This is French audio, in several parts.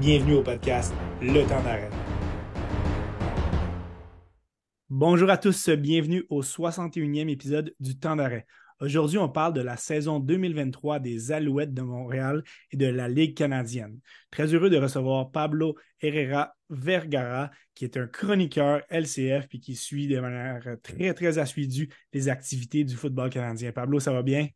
Bienvenue au podcast Le temps d'arrêt. Bonjour à tous, bienvenue au 61e épisode du temps d'arrêt. Aujourd'hui, on parle de la saison 2023 des Alouettes de Montréal et de la Ligue canadienne. Très heureux de recevoir Pablo Herrera Vergara, qui est un chroniqueur LCF et qui suit de manière très, très assidue les activités du football canadien. Pablo, ça va bien?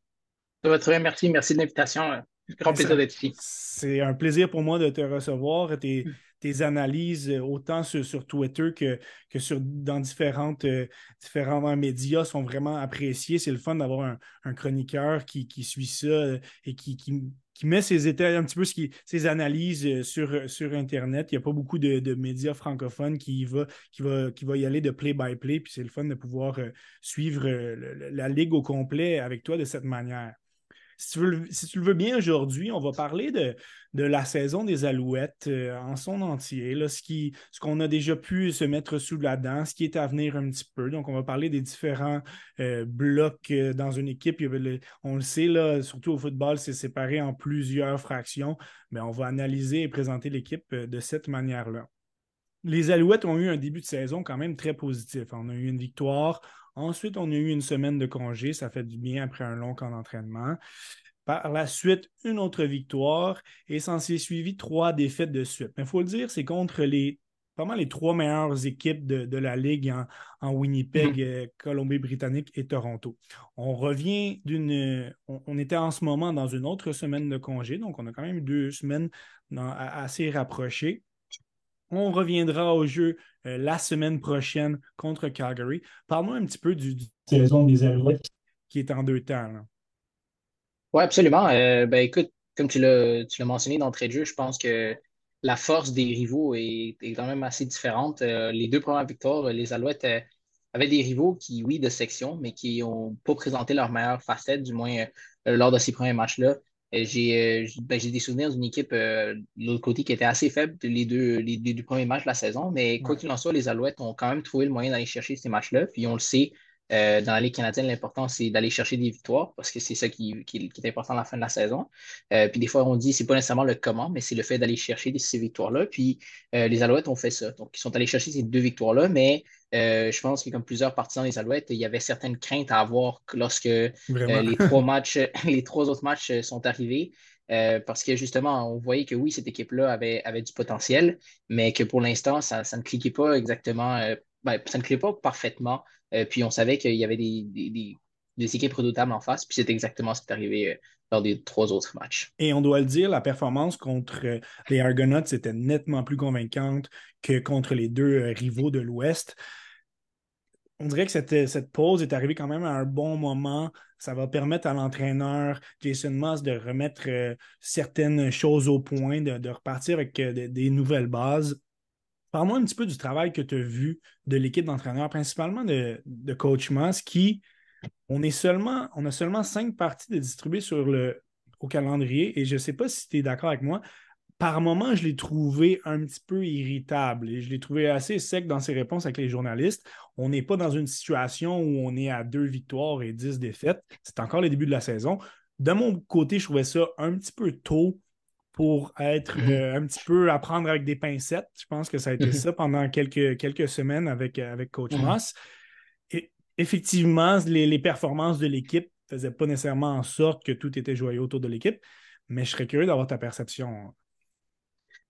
Ça va très bien, merci. Merci de l'invitation. Grand plaisir d'être ici. C'est un plaisir pour moi de te recevoir. Tes, tes analyses, euh, autant sur, Twitter que, que sur, dans différentes, euh, différents médias, sont vraiment appréciées. C'est le fun d'avoir un, chroniqueur qui, suit ça euh, et qui, qui, met ses états, un petit peu ses analyses sur, sur Internet. Il n'y a pas beaucoup de, médias francophones qui va, qui, va, qui va y aller de play-by-play. Puis c'est le fun de pouvoir suivre la ligue au complet avec toi de cette manière. Si tu, le veux bien aujourd'hui, on va parler de, la saison des Alouettes euh, en son entier, ce, qu'on a déjà pu se mettre sous la dent, ce qui est à venir un petit peu. Donc, on va parler des différents euh, blocs euh, dans une équipe. on le sait, là, surtout au football, c'est séparé en plusieurs fractions, mais on va analyser et présenter l'équipe de cette manière-là. Les Alouettes ont eu un début de saison quand même très positif. On a eu une victoire, Ensuite, on a eu une semaine de congé. Ça fait du bien après un long camp d'entraînement. Par la suite, une autre victoire et s'en s'est suivi trois défaites de suite. Mais il faut le dire, c'est contre les vraiment les trois meilleures équipes de, la Ligue en, Winnipeg, mm-hmm. euh, Colombie-Britannique et Toronto. On revient d'une. On, était en ce moment dans une autre semaine de congé, donc on a quand même deux semaines assez rapprochées. On reviendra au jeu euh, la semaine prochaine contre Calgary. Parle-moi un petit peu du, saison des Alouettes qui est en deux temps. Oui, absolument. Euh, ben, écoute, comme tu l'as mentionné d'entrée de jeu, je pense que la force des rivaux est, quand même assez différente. Euh, les deux premières victoires, les Alouettes avaient des rivaux qui, oui, de section, mais qui n'ont pas présenté leur meilleure facette, du moins lors de ces premiers matchs-là. Euh, euh, ben, j'ai des souvenirs d'une équipe euh, de l'autre côté qui était assez faible les deux, les, deux premiers matchs de la saison, mais quoi qu'il en soit, les Alouettes ont quand même trouvé le moyen d'aller chercher ces matchs-là. Puis on le sait, dans la Ligue canadienne, l'important, c'est d'aller chercher des victoires parce que c'est ça qui, qui, est important à la fin de la saison. puis des fois, on dit c'est pas nécessairement le comment, mais c'est le fait d'aller chercher ces victoires-là. Puis les Alouettes ont fait ça. Donc, ils sont allés chercher ces deux victoires-là, mais je pense que comme plusieurs partisans des Alouettes, il y avait certaines craintes à avoir lorsque les trois matchs, les trois autres matchs sont arrivés. parce que justement, on voyait que oui, cette équipe-là avait, avait du potentiel, mais que pour l'instant, ça, ça, ne cliquait pas exactement, ben, ça ne cliquait pas parfaitement euh, puis on savait qu'il y avait des, équipes redoutables en face, puis c'est exactement ce qui est arrivé euh, lors des trois autres matchs. Et on doit le dire, la performance contre euh, les Argonauts était nettement plus convaincante que contre les deux rivaux de l'Ouest. On dirait que cette, cette, pause est arrivée quand même à un bon moment. Ça va permettre à l'entraîneur Jason Moss de remettre certaines choses au point, de, repartir avec des nouvelles bases. Parle-moi un petit peu du travail que tu as vu de l'équipe d'entraîneurs, principalement de, Coach Moss, qui, on, est seulement, on a seulement cinq parties de distribuer sur le, au calendrier, et je ne sais pas si tu es d'accord avec moi, par moment, je l'ai trouvé un petit peu irritable et je l'ai trouvé assez sec dans ses réponses avec les journalistes. On n'est pas dans une situation où on est à deux victoires et dix défaites. C'est encore le début de la saison. De mon côté, je trouvais ça un petit peu tôt pour être mhm. euh, un petit peu à prendre avec des pincettes. Je pense que ça a été mhm. ça pendant quelques, quelques semaines avec, euh, avec Coach mhm. Moss. Et effectivement, les, performances de l'équipe ne faisaient pas nécessairement en sorte que tout était joyeux autour de l'équipe, mais je serais curieux d'avoir ta perception.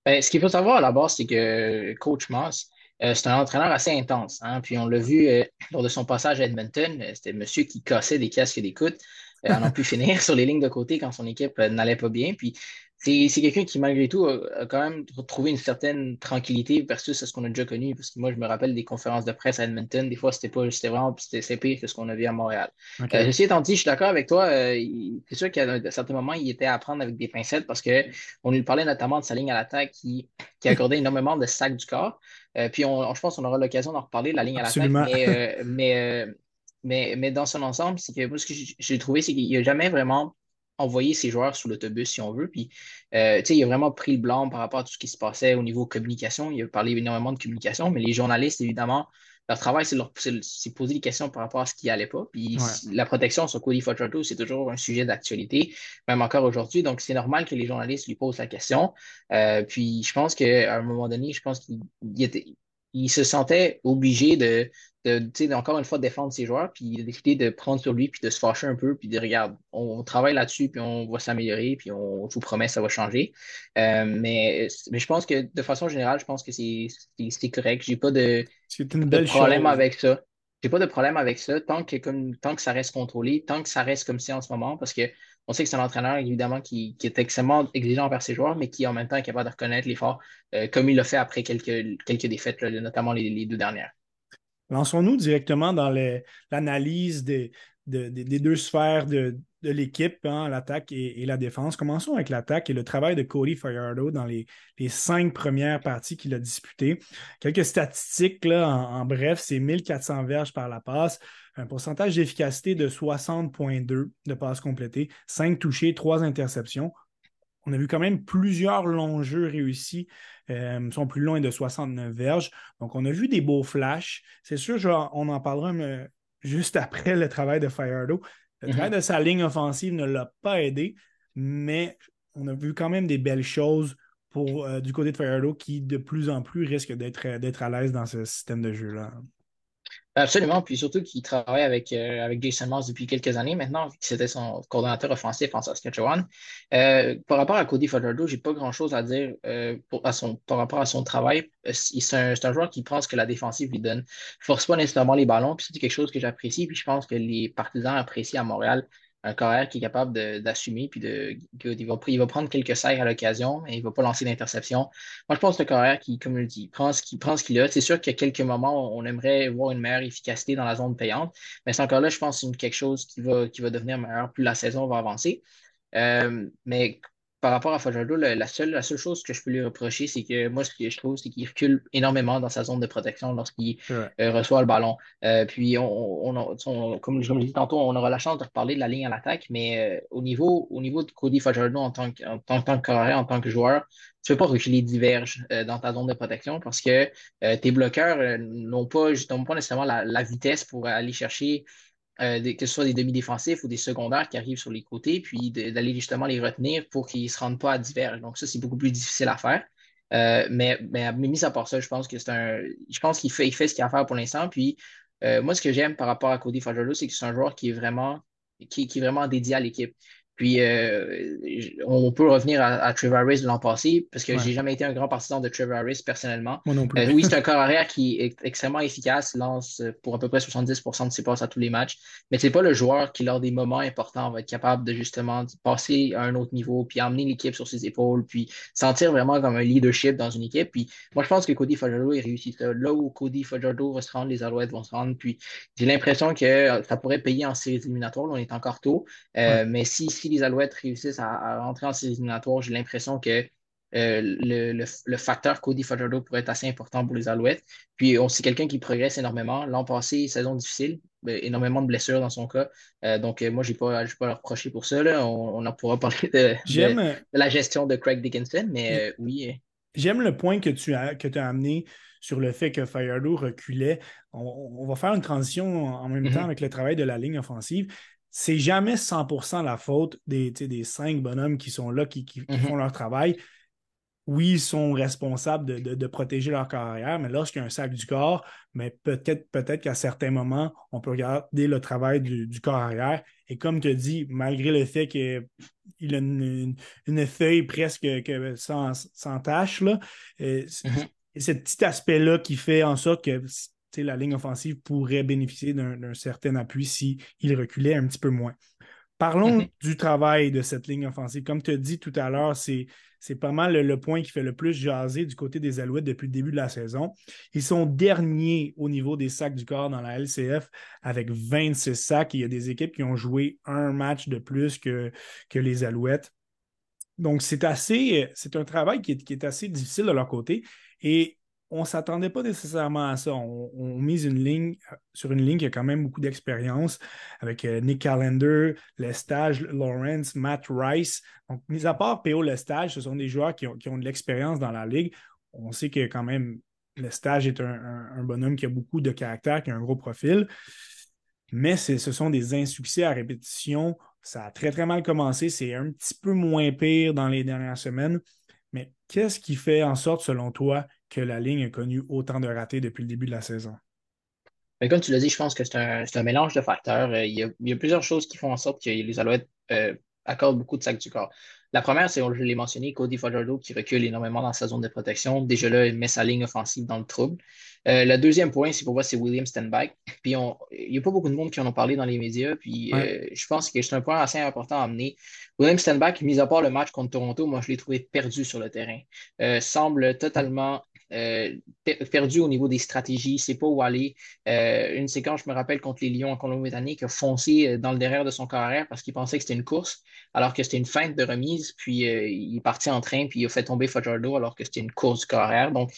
Ben, ce qu'il faut savoir à la base, c'est que Coach Moss, euh, c'est un entraîneur assez intense. Hein. Puis on l'a vu lors de son passage à Edmonton, c'était monsieur qui cassait des casques d'écoute. on a pu finir sur les lignes de côté quand son équipe n'allait pas bien. Puis c'est quelqu'un qui, malgré tout, a, quand même trouvé une certaine tranquillité versus ce qu'on a déjà connu. Parce que moi, je me rappelle des conférences de presse à Edmonton. Des fois, c'était pas, c'était vraiment, c'était pire que ce qu'on a vu à Montréal. Okay. Euh, ceci étant dit, je suis d'accord avec toi. Euh, c'est sûr qu'à certains moments, il était à prendre avec des pincettes parce que on lui parlait notamment de sa ligne à l'attaque qui, qui accordait énormément de sacs du corps. Euh, puis, on, je pense qu'on aura l'occasion d'en reparler, la ligne à l'attaque. Mais, mais, mais, mais, dans son ensemble, c'est que moi, ce que j'ai trouvé, c'est qu'il n'y a jamais vraiment envoyer ses joueurs sous l'autobus, si on veut. Puis, euh, il a vraiment pris le blanc par rapport à tout ce qui se passait au niveau communication. Il a parlé énormément de communication, mais les journalistes, évidemment, leur travail, c'est poser des questions par rapport à ce qui n'allait pas. Puis la protection sur Cody Fajardo, c'est toujours un sujet d'actualité, même encore aujourd'hui. Donc, c'est normal que les journalistes lui posent la question. Euh, puis, je pense qu'à un moment donné, je pense qu'il il se sentait obligé de, de, encore une fois, défendre ses joueurs, puis décidé de prendre sur lui, puis de se fâcher un peu, puis de regarde, on, travaille là-dessus, puis on va s'améliorer, puis on, vous promet, ça va changer. Euh, mais, mais je pense que de façon générale, je pense que c'est correct. J'ai pas de, de problème avec ça. J'ai pas de problème avec ça tant que, comme, tant que ça reste contrôlé, tant que ça reste comme c'est en ce moment, parce que on sait que c'est un entraîneur, évidemment, qui, est extrêmement exigeant envers ses joueurs, mais qui en même temps est capable de reconnaître l'effort, euh, comme il l'a fait après quelques, quelques défaites, notamment les, deux dernières. Lançons-nous directement dans l'analyse des, deux sphères de, l'équipe, hein, l'attaque et, la défense. Commençons avec l'attaque et le travail de Cody Fajardo dans les, cinq premières parties qu'il a disputées. Quelques statistiques, là, en, bref, c'est 1400 verges par la passe, un pourcentage d'efficacité de 60,2 de passes complétées, 5 touchés, 3 interceptions. On a vu quand même plusieurs longs jeux réussis, euh, sont plus loin de 69 verges. Donc, on a vu des beaux flashs. C'est sûr, on en parlera juste après le travail de Fajardo. Le travail mhm. de sa ligne offensive ne l'a pas aidé, mais on a vu quand même des belles choses pour, euh, du côté de Fajardo qui, de plus en plus, risque d'être à l'aise dans ce système de jeu-là. Absolument, puis surtout qu'il travaille avec, euh, avec Jason Moss depuis quelques années maintenant, c'était son coordonnateur offensif en Saskatchewan. Euh, par rapport à Cody Fajardo, j'ai pas grand-chose à dire euh, à son, par rapport à son travail. C'est un, un, joueur qui pense que la défensive lui donne, force pas nécessairement les ballons, puis c'est quelque chose que j'apprécie, puis je pense que les partisans apprécient à Montréal un carrière qui est capable d'assumer, puis de, il, va, il va prendre quelques serres à l'occasion, mais il ne va pas lancer d'interception. Moi, je pense que le carrière qui, comme je le dis, prend ce qu'il a. C'est sûr qu'à quelques moments, on aimerait voir une meilleure efficacité dans la zone payante, mais c'est encore là, je pense c'est quelque chose qui va, qui va devenir meilleur plus la saison va avancer. Euh, mais par rapport à Fajardo, la, seule, la seule chose que je peux lui reprocher, c'est que moi, ce que je trouve, c'est qu'il recule énormément dans sa zone de protection lorsqu'il euh, reçoit le ballon. Euh, puis, on, comme, je l'ai dit tantôt, on aura la chance de reparler de la ligne à l'attaque, mais euh, au, niveau, au niveau de Cody Fajardo en tant que, en, tant que carré, en tant que joueur, tu ne peux pas reculer diverges dans ta zone de protection parce que tes bloqueurs n'ont pas, pas nécessairement la, vitesse pour aller chercher euh, que ce soit des demi-défensifs ou des secondaires qui arrivent sur les côtés, puis d'aller justement les retenir pour qu'ils ne se rendent pas à divers. Donc, ça, c'est beaucoup plus difficile à faire. Euh, mais, mais, mis à part ça, je pense que c'est un. Je pense qu'il fait, il fait ce qu'il a à faire pour l'instant. Puis euh, moi, ce que j'aime par rapport à Cody Fajardo, c'est que c'est un joueur qui est vraiment, qui, qui est vraiment dédié à l'équipe. Puis, euh, on peut revenir à, Trevor Harris de l'an passé, parce que j'ai jamais été un grand partisan de Trevor Harris personnellement. Moi non plus. Euh, oui, c'est un corps arrière qui est extrêmement efficace, lance pour à peu près 70% de ses passes à tous les matchs, mais c'est pas le joueur qui, lors des moments importants, va être capable de justement passer à un autre niveau, puis emmener l'équipe sur ses épaules, puis sentir vraiment comme un leadership dans une équipe. Puis, moi, je pense que Cody Fajardo est réussi ça. Là où Cody Fajardo va se rendre, les Alouettes vont se rendre. Puis, j'ai l'impression que ça pourrait payer en séries éliminatoires. on est encore tôt. Euh, mais si si les Alouettes réussissent à, rentrer en séries éliminatoires, j'ai l'impression que euh, le, facteur Cody Fajardo pourrait être assez important pour les Alouettes. Puis, on sait quelqu'un qui progresse énormément. L'an passé, saison difficile, ben, énormément de blessures dans son cas. Euh, donc, euh, moi, je n'ai pas, pas à le reprocher pour ça. On, en pourra parler de, la gestion de Craig Dickinson, mais oui. J'aime le point que tu as, que as amené sur le fait que Fajardo reculait. On, va faire une transition en même mm-hmm. temps avec le travail de la ligne offensive c'est jamais 100% la faute des, des cinq bonhommes qui sont là, qui, mhm. font leur travail. Oui, ils sont responsables de, protéger leur carrière, mais lorsqu'il y a un sac du corps, mais peut-être peut qu'à certains moments, on peut regarder le travail du, corps arrière. Et comme tu dis, malgré le fait qu'il a une, feuille presque sans, sans tache, là, euh, mhm. c'est cet petit aspect-là qui fait en sorte que la ligne offensive pourrait bénéficier d'un certain appui s'il reculait un petit peu moins. Parlons mhm. du travail de cette ligne offensive. Comme tu as dit tout à l'heure, c'est pas mal le, point qui fait le plus jaser du côté des Alouettes depuis le début de la saison. Ils sont derniers au niveau des sacs du corps dans la LCF avec 26 sacs. Il y a des équipes qui ont joué un match de plus que, que les Alouettes. Donc, c'est assez, c'est un travail qui est, qui est, assez difficile de leur côté. Et on ne s'attendait pas nécessairement à ça. On, mise une ligne sur une ligne qui a quand même beaucoup d'expérience avec euh, Nick Callender, Lestage, Lawrence, Matt Rice. Donc, mis à part PO Lestage, ce sont des joueurs qui ont, de l'expérience dans la ligue. On sait a quand même le stage est un, bonhomme qui a beaucoup de caractère, qui a un gros profil. Mais ce sont des insuccès à répétition. Ça a très, très mal commencé. C'est un petit peu moins pire dans les dernières semaines. Mais qu'est-ce qui fait en sorte, selon toi, que la ligne a connu autant de ratés depuis le début de la saison? Mais comme tu l'as dit, je pense que c'est un, mélange de facteurs. Euh, il y, a, plusieurs choses qui font en sorte que les Alouettes euh, accordent beaucoup de sacs du corps. La première, c'est, je l'ai mentionné, Cody Fajardo qui recule énormément dans sa zone de protection. Déjà là, il met sa ligne offensive dans le trouble. Euh, le deuxième point, c'est pour moi, c'est William Stenback. Puis il n'y a pas beaucoup de monde qui en ont parlé dans les médias. Puis je pense que c'est un point assez important à amener. William Stenback, mis à part le match contre Toronto, moi, je l'ai trouvé perdu sur le terrain. semble totalement euh, perdu au niveau des stratégies, c'est pas où aller. Euh, une séquence, je me rappelle, contre les Lions en Colombie-Britannique, a foncé euh, dans le derrière de son carrière parce qu'il pensait que c'était une course, alors que c'était une feinte de remise, puis il est parti en train, puis il a fait tomber Fajardo alors que c'était une course du carrière. Donc,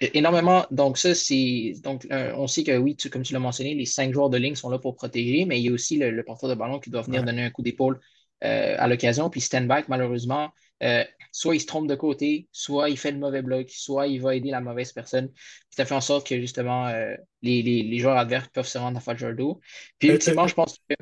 énormément. Donc, ça, c'est. Donc, on sait que oui, comme tu l'as mentionné, les cinq joueurs de ligne sont là pour protéger, mais il y a aussi le, porteur de ballon qui doit venir donner un coup d'épaule à l'occasion. Puis stand-back, malheureusement, euh, soit il se trompe de côté, soit il fait le mauvais bloc, soit il va aider la mauvaise personne. ça fait en sorte que justement euh, les, les, joueurs adverses peuvent se rendre à Fajardo. Puis euh, ultimement, je pense que.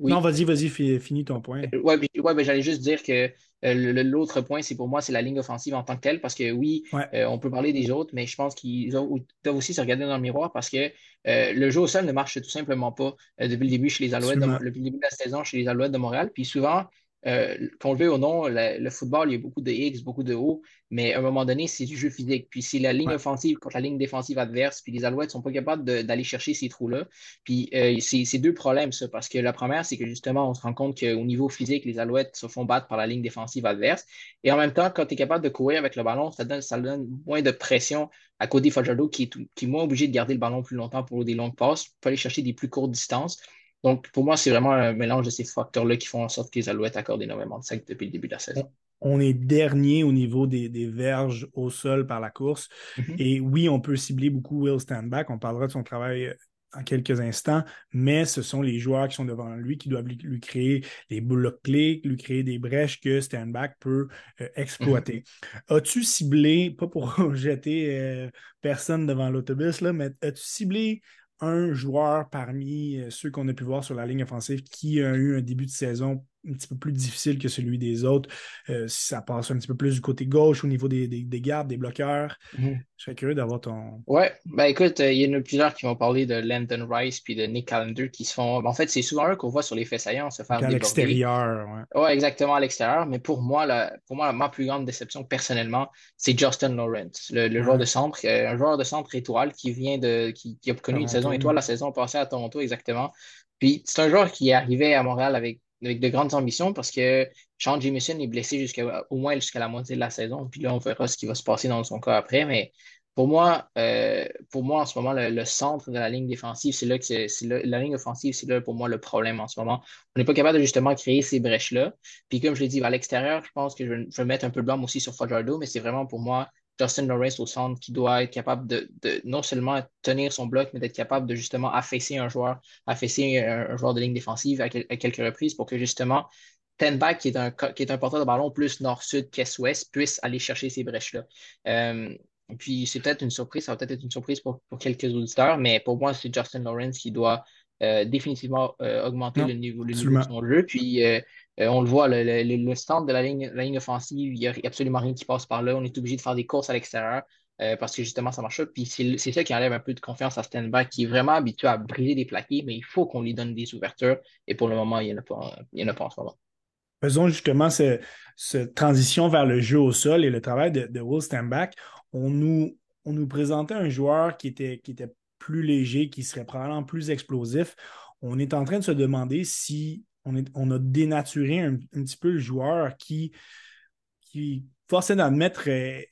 Non, vas-y, vas-y, finis ton point. Oui, ouais, ben, j'allais juste dire que l'autre point, c'est pour moi, c'est la ligne offensive en tant que telle, parce que oui, on peut parler des autres, mais je pense qu'ils doivent aussi se regarder dans le miroir parce que le jeu au sol ne marche tout simplement pas depuis le début chez les Alouettes, depuis le début de la saison chez les Alouettes de Montréal. Puis souvent, euh, qu'on le veuille ou non, le, football, il y a beaucoup de X, beaucoup de O, mais à un moment donné, c'est du jeu physique. Puis c'est la ligne offensive contre la ligne défensive adverse, puis les Alouettes ne sont pas capables d'aller chercher ces trous-là. Puis euh, c'est deux problèmes, ça, parce que la première, c'est que justement, on se rend compte qu'au niveau physique, les Alouettes se font battre par la ligne défensive adverse. Et en même temps, quand tu es capable de courir avec le ballon, ça donne, ça donne moins de pression à Cody Fajardo, qui est, qui est moins obligé de garder le ballon plus longtemps pour des longues passes, pour aller chercher des plus courtes distances. Donc, pour moi, c'est vraiment un mélange de ces facteurs-là qui font en sorte que les Alouettes accordent énormément de sacs depuis le début de la saison. On est dernier au niveau des, verges au sol par la course. Mm-hmm. Et oui, on peut cibler beaucoup Will Standback. On parlera de son travail euh, en quelques instants, mais ce sont les joueurs qui sont devant lui qui doivent lui, créer des blocs clés, lui créer des brèches que Standback peut euh, exploiter. Mm-hmm. As-tu ciblé, pas pour jeter euh, personne devant l'autobus, mais as-tu ciblé un joueur parmi euh, ceux qu'on a pu voir sur la ligne offensive qui a eu un début de saison un petit peu plus difficile que celui des autres. Euh, si ça passe un petit peu plus du côté gauche au niveau des, des, gardes, des bloqueurs. Mhm. Je serais curieux d'avoir ton. Ouais, ben écoute, euh, il y en a plusieurs qui vont parler de Landon Rice puis de Nick Callender qui se font. Ben, en fait, c'est souvent eux qu'on voit sur les faits saillants se faire. À l'extérieur, ouais. Ouais, exactement, à l'extérieur. Mais pour moi, la, pour moi, ma plus grande déception personnellement, c'est Justin Lawrence, le, joueur de centre, euh, un joueur de centre étoile qui vient de. qui, qui a connu une saison étoile la saison passée à Toronto, exactement. Puis c'est un joueur qui est arrivé à Montréal avec avec de grandes ambitions parce que Sean Jameson est blessé jusqu'à au moins jusqu'à la moitié de la saison. Puis là, on verra ce qui va se passer dans son cas après. Mais pour moi, euh, pour moi, en ce moment, le, centre de la ligne défensive, c'est là que c'est, la ligne offensive, c'est là pour moi le problème en ce moment. On n'est pas capable de justement créer ces brèches-là. Puis comme je l'ai dit, à l'extérieur, je pense que je vais, mettre un peu de blâme aussi sur Fajardo, mais c'est vraiment pour moi Justin Norris au centre qui doit être capable de, non seulement tenir son bloc, mais d'être capable de justement affaisser un joueur, affaisser un, joueur de ligne défensive à, quelques reprises pour que justement Tenback, qui est un, qui est un porteur de ballon plus nord-sud qu'est-ouest, puisse aller chercher ces brèches-là. Euh, puis c'est peut-être une surprise, ça va peut-être être une surprise pour, quelques auditeurs, mais pour moi, c'est Justin Lawrence qui doit euh, définitivement euh, augmenter le niveau, le niveau de son jeu. Puis euh, on le voit, le, le, stand de la ligne, la ligne offensive, il n'y a absolument rien qui passe par là. On est obligé de faire des courses à l'extérieur euh, parce que justement, ça marche pas. Puis c'est ça qui enlève un peu de confiance à Stenback, qui est vraiment habitué à briser des plaqués, mais il faut qu'on lui donne des ouvertures. Et pour le moment, il n'y en, a pas, en a pas en ce moment. Faisons justement cette transition vers le jeu au sol et le travail de, de Will Stenback. On nous, on nous présentait un joueur qui était, qui était plus léger, qui serait probablement plus explosif. On est en train de se demander si on, a dénaturé un, petit peu le joueur qui, qui forcé d'admettre, est,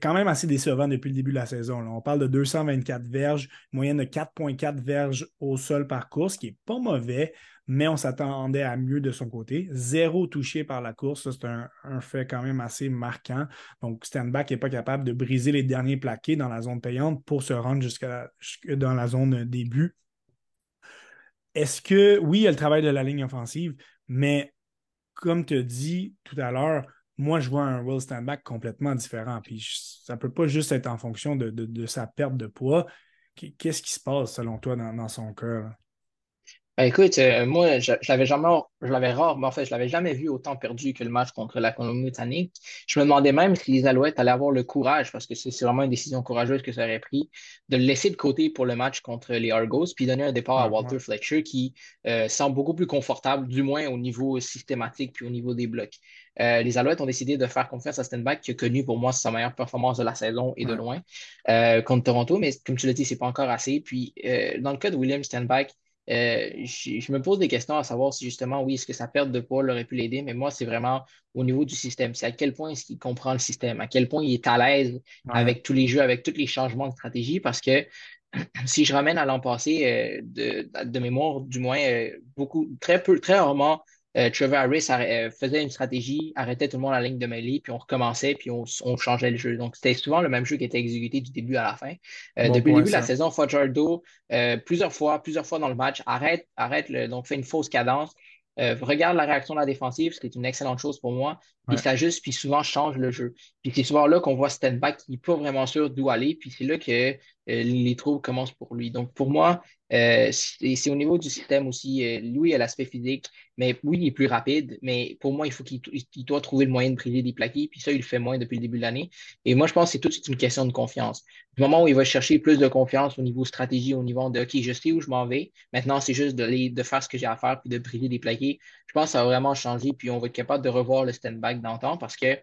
quand même assez décevant depuis le début de la saison. On parle de 224 verges, moyenne de 4,4 verges au sol par course, qui n'est pas mauvais, mais on s'attendait à mieux de son côté. Zéro touché par la course, c'est un, fait quand même assez marquant. Donc, Stanback n'est pas capable de briser les derniers plaqués dans la zone payante pour se rendre jusqu'à dans la zone début. Est-ce que, oui, il y a le travail de la ligne offensive, mais comme tu as dit tout à l'heure, moi, je vois un Will Standback complètement différent. Puis ça ne peut pas juste être en fonction de, sa perte de poids. Qu'est-ce qui se passe selon toi dans, son cœur? Ben, écoute, euh, moi, je, l'avais jamais, je l'avais rare, mais en fait, je l'avais jamais vu autant perdu que le match contre la Colombie-Britannique. Je me demandais même si les Alouettes allaient avoir le courage, parce que c'est vraiment une décision courageuse que ça aurait pris, de le laisser de côté pour le match contre les Argos, puis donner un départ à Walter Fletcher qui euh, semble beaucoup plus confortable, du moins au niveau systématique puis au niveau des blocs. Euh, les Alouettes ont décidé de faire confiance à Stenback, qui a connu pour moi sa meilleure performance de la saison et de loin contre Toronto, mais comme tu l'as dit, c'est pas encore assez. Puis dans le cas de William Stenback, euh, je, me pose des questions à savoir si justement, oui, est-ce que sa perte de poids aurait pu l'aider, mais moi, c'est vraiment au niveau du système. C'est à quel point est-ce qu'il comprend le système, à quel point il est à l'aise avec tous les jeux, avec tous les changements de stratégie, parce que si je ramène à l'an passé, euh, de, mémoire, du moins, euh, beaucoup, très peu, très rarement, euh, Trevor Harris euh, faisait une stratégie, arrêtait tout le monde à la ligne de mêlée, puis on recommençait, puis on, changeait le jeu. Donc, c'était souvent le même jeu qui était exécuté du début à la fin. Euh, depuis le début de la saison, Fajardo, plusieurs fois, plusieurs fois dans le match, arrête, arrête, le, donc fait une fausse cadence, regarde la réaction de la défensive, ce qui est une excellente chose pour moi, puis s'ajuste, puis souvent change le jeu. Puis c'est souvent là qu'on voit Stenback qui n'est pas vraiment sûr d'où aller, puis c'est là que les troubles commencent pour lui. Donc, pour moi, euh, c'est au niveau du système aussi. Euh, lui, il a l'aspect physique, mais oui, il est plus rapide, mais pour moi, il faut qu'il doit trouver le moyen de briser des plaqués, puis ça, il le fait moins depuis le début de l'année. Et moi, je pense que c'est tout de suite une question de confiance. Du moment où il va chercher plus de confiance au niveau stratégie, au niveau de OK, je sais où je m'en vais, maintenant, c'est juste de, de faire ce que j'ai à faire, puis de briser des plaqués. Je pense que ça va vraiment changer, puis on va être capable de revoir le stand-back d'antan parce que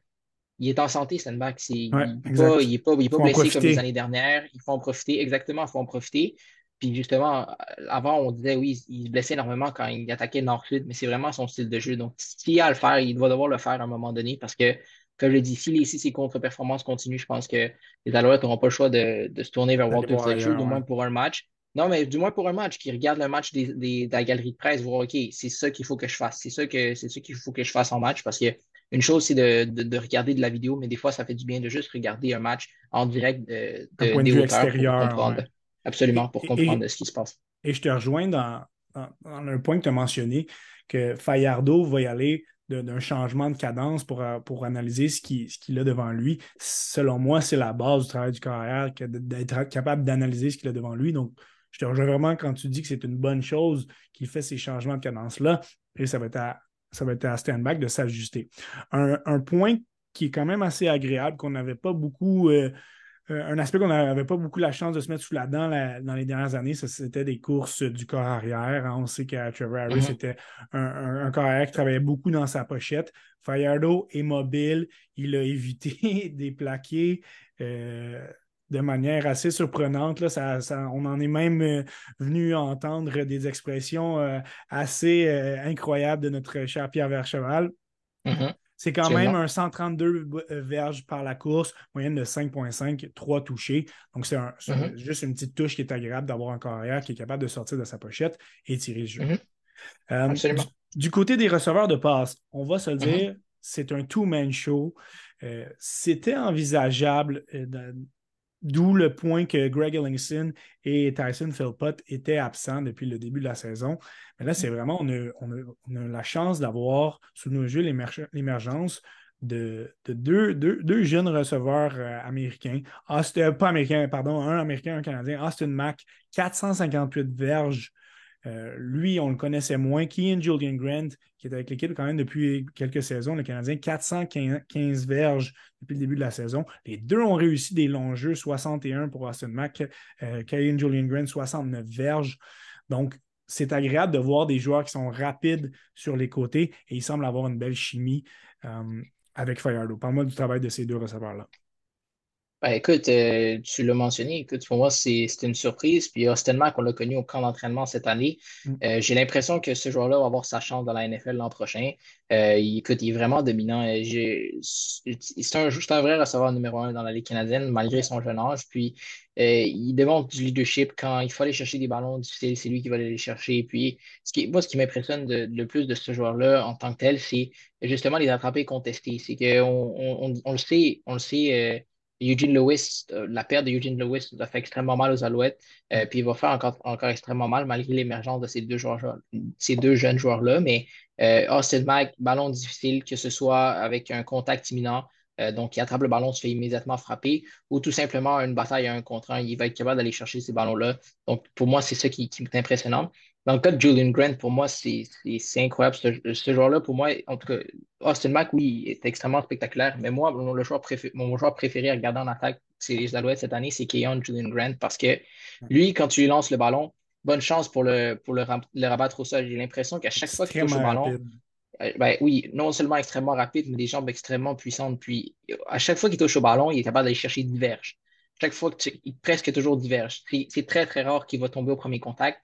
il est en santé, Stenback. il n'est pas, il pas, pas blessé comme les années dernières. Il faut en profiter. Exactement, il faut en profiter. Puis justement, avant, on disait oui, il se blessait énormément quand il attaquait Nord-Sud, mais c'est vraiment son style de jeu. Donc, s'il a à le faire, il doit devoir le faire à un moment donné parce que, comme je l'ai dit, si, les, si ses contre-performances continuent, je pense que les Alouettes n'auront pas le choix de, se tourner vers Walter Fletcher, du moins pour un match. Non, mais du moins pour un match, qui regarde le match des, de la galerie de presse, voir, OK, c'est ça qu'il faut que je fasse. C'est ça que c'est ça qu'il faut que je fasse en match parce que une chose, c'est de, regarder de la vidéo, mais des fois, ça fait du bien de juste regarder un match en direct de, de, point de vue extérieur. Absolument, pour comprendre ce qui se passe. Et je te rejoins dans, un point que tu as mentionné, que Fayardo va y aller d'un changement de cadence pour, euh, pour analyser ce qu'il ce a devant lui. Selon moi, c'est la base du travail du carrière, d'être capable d'analyser ce qu'il a devant lui. Donc, je te rejoins vraiment quand tu dis que c'est une bonne chose qu'il fait ces changements de cadence-là. Et ça va être à, ça va être à stand-back de s'ajuster. Un, point qui est quand même assez agréable, qu'on n'avait pas beaucoup. Euh, euh, un aspect qu'on n'avait pas beaucoup la chance de se mettre sous la dent dans les dernières années, c'était des courses du corps arrière. Hein. On sait que Trevor Harris mm-hmm. était un, corps arrière qui travaillait beaucoup dans sa pochette. Fayardo est mobile, il a évité des plaqués euh, de manière assez surprenante. Là. on en est même euh, venu entendre des expressions assez incroyables de notre cher Pierre Vercheval. Mm-hmm. C'est quand même un 132 euh, verges par la course, moyenne de 5,5, 3 touchés. Donc, c'est mm-hmm. juste une petite touche qui est agréable d'avoir un carrière qui est capable de sortir de sa pochette et tirer le jeu. Mm-hmm. Euh, du, côté des receveurs de passe, on va se le dire, c'est un two-man show. Euh, c'était envisageable D'où le point que Greg Ellingson et Tyson Philpott étaient absents depuis le début de la saison. Mais là, c'est vraiment, on a, la chance d'avoir sous nos yeux l'émergence de, deux, jeunes receveurs euh, américains. Austin, pas américains, pardon, un américain, un canadien. Austin Mack, 458 verges euh, lui, on le connaissait moins. Kian Julian Grant, qui est avec l'équipe quand même depuis quelques saisons, le Canadien, 415 verges depuis le début de la saison. Les deux ont réussi des longs jeux, 61 pour Austin Mack, euh, Julian Grant, 69 verges. Donc, c'est agréable de voir des joueurs qui sont rapides sur les côtés et il semble avoir une belle chimie euh, avec Fayardo. Parle-moi du travail de ces deux receveurs-là. Ben, écoute, euh, tu l'as mentionné, écoute, pour moi, c'est une surprise. Puis Austin Mack, on l'a connu au camp d'entraînement cette année. Mm. Euh, j'ai l'impression que ce joueur-là va avoir sa chance dans la NFL l'an prochain. Euh, il, écoute, il est vraiment dominant. C'est un, un, vrai receveur numéro un dans la Ligue canadienne, malgré son jeune âge. Puis il démontre du leadership quand il faut aller chercher des ballons difficiles, c'est lui qui va aller les chercher. Puis ce qui, moi, ce qui m'impressionne le plus de ce joueur-là en tant que tel, c'est justement les attraper et contester. C'est qu'on on, on, le sait, on le sait Eugene Lewis, euh, la perte de Eugene Lewis a fait extrêmement mal aux Alouettes. Euh, puis il va faire encore, encore extrêmement mal malgré l'émergence de ces deux, jeunes joueurs-là. Mais Austin Mack, ballon difficile, que ce soit avec un contact imminent, donc il attrape le ballon, se fait immédiatement frapper, ou tout simplement une bataille à un contre un, il va être capable d'aller chercher ces ballons-là. Donc pour moi, c'est ça qui, qui est impressionnant. Dans le cas de Julian Grant, pour moi, c'est incroyable. Ce, joueur-là, pour moi, en tout cas, Austin Mack, oui, est extrêmement spectaculaire. Mais moi, mon, joueur, préféré, mon joueur préféré à regarder en attaque, c'est les Alouettes cette année, c'est Keon Julian Grant. Parce que lui, quand tu lui lances le ballon, bonne chance pour le, pour le, rabattre au sol. J'ai l'impression qu'à chaque fois qu'il touche au ballon, euh, ben, oui, non seulement extrêmement rapide, mais des jambes extrêmement puissantes. Puis, à chaque fois qu'il touche au ballon, il est capable d'aller chercher diverge. Chaque fois, il presque toujours diverge. C'est très, très rare qu'il va tomber au premier contact.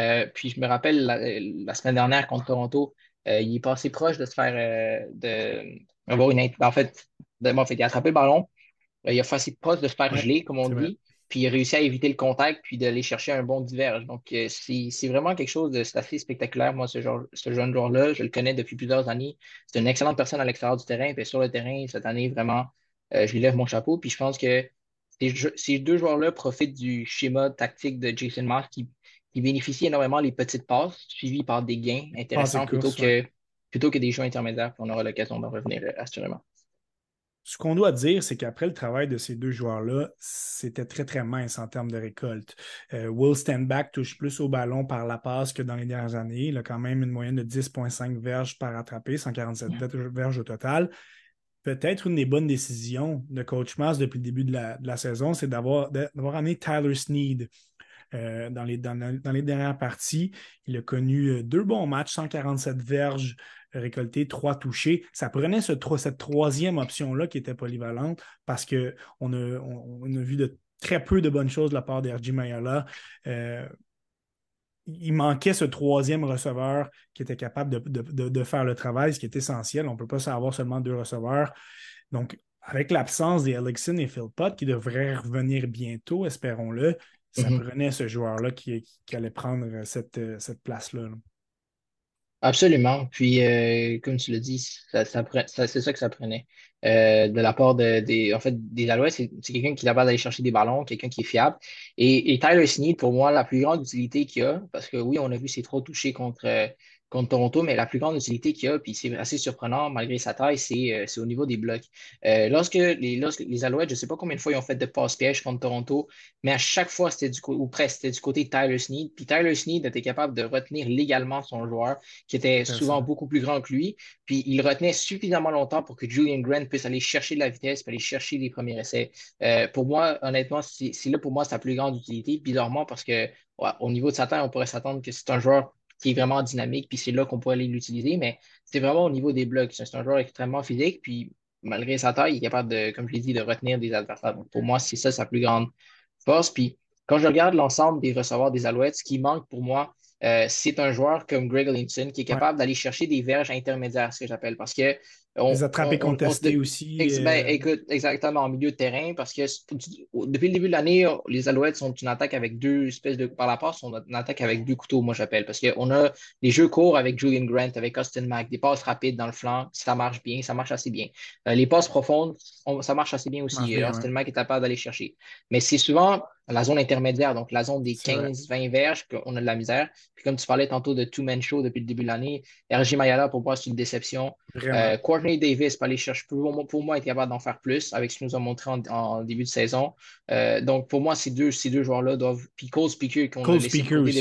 Euh, puis je me rappelle la, semaine dernière contre Toronto, euh, il est passé proche de se faire euh, de avoir une en fait, de, en fait, il a attrapé le ballon, il a fait proche de se faire geler, comme on dit, puis il a réussi à éviter le contact, puis d'aller chercher un bon diverge. Donc c'est vraiment quelque chose de assez spectaculaire, moi, ce, genre, ce jeune joueur-là. Je le connais depuis plusieurs années. C'est une excellente personne à l'extérieur du terrain, puis sur le terrain, cette année, vraiment, je lui lève mon chapeau. Puis je pense que ces, deux joueurs-là profitent du schéma tactique de Jason Mark qui qui bénéficie énormément les petites passes suivies par des gains intéressants plutôt, que, plutôt que des jeux intermédiaires. On aura l'occasion d'en revenir euh, assurément. Ce qu'on doit dire, c'est qu'après le travail de ces deux joueurs-là, c'était très, très mince en termes de récolte. Euh, Will Standback touche plus au ballon par la passe que dans les dernières années. Il a quand même une moyenne de 10,5 verges par attrapé, 147 verges au total. Peut-être une des bonnes décisions de Coach Mass depuis le début de la, de la saison, c'est d'avoir amené Tyler Sneed, euh, dans, les, dans, les dernières parties. Il a connu euh, deux bons matchs, 147 verges récoltées, trois touchés. Ça prenait ce, cette troisième option-là qui était polyvalente parce qu'on a, on, a vu de très peu de bonnes choses de la part d'Erji Mayala. Euh, il manquait ce troisième receveur qui était capable de, de, faire le travail, ce qui est essentiel. On ne peut pas avoir seulement deux receveurs. Donc, avec l'absence des Alexin et Philpott qui devraient revenir bientôt, espérons-le, ça mm-hmm. prenait ce joueur-là qui, allait prendre euh, cette, euh, cette place-là. Absolument. Puis, euh, comme tu l'as dit, ça, c'est ça que ça prenait. de la part de, des, en fait, des Alouettes, c'est, quelqu'un qui est capable d'aller chercher des ballons, quelqu'un qui est fiable. Et, et Tyler Sneed, pour moi, la plus grande utilité qu'il a, parce que oui, on a vu ses trop touchés contre, contre Toronto, mais la plus grande utilité qu'il a, puis c'est assez surprenant malgré sa taille, c'est euh, au niveau des blocs. Euh, lorsque, les, lorsque les Alouettes, je ne sais pas combien de fois ils ont fait de passe piège contre Toronto, mais à chaque fois, c'était du ou presque, c'était du côté de Tyler Sneed. Puis Tyler Sneed était capable de retenir légalement son joueur, qui était souvent beaucoup plus grand que lui. Puis il retenait suffisamment longtemps pour que Julian Grant puisse aller chercher de la vitesse, puis aller chercher les premiers essais. Euh, pour moi, honnêtement, c'est là pour moi sa plus grande utilité, bizarrement, parce que au niveau de sa taille, on pourrait s'attendre que c'est un joueur qui est vraiment dynamique, puis c'est là qu'on pourrait aller l'utiliser, mais c'est vraiment au niveau des blocs. C'est un joueur extrêmement physique, puis malgré sa taille, il est capable de, comme je l'ai dit, de retenir des adversaires. pour moi, c'est ça sa plus grande force. Puis quand je regarde l'ensemble des receveurs des Alouettes, ce qui manque pour moi, euh, c'est un joueur comme Greg Linton qui est capable d'aller chercher des verges intermédiaires, ce que j'appelle, parce que on, les attrapés contestés aussi. Ben, euh, écoute, exactement, en milieu de terrain, parce que depuis le début de l'année, les Alouettes sont une attaque avec deux espèces de. Par la passe, sont une attaque avec deux couteaux, moi j'appelle. Parce qu'on a les jeux courts avec Julian Grant, avec Austin Mack, des passes rapides dans le flanc, ça marche bien, ça marche assez bien. Euh, les passes profondes, ça marche assez bien aussi. Austin Mack est capable d'aller chercher. Mais c'est souvent la zone intermédiaire, donc la zone des 15-20 verges, qu'on a de la misère. Puis comme tu parlais tantôt de two-man show depuis le début de l'année, RG Mayala, pour moi, c'est une déception. Euh, Courtney Davis, pour aller chercher, pour, moi, être capable d'en faire plus avec ce qu'il nous a montré en, début de saison. Euh, donc pour moi, ces deux, ces deux joueurs-là doivent. Puis Cole Speaker, qu'on a laissé Speaker aussi.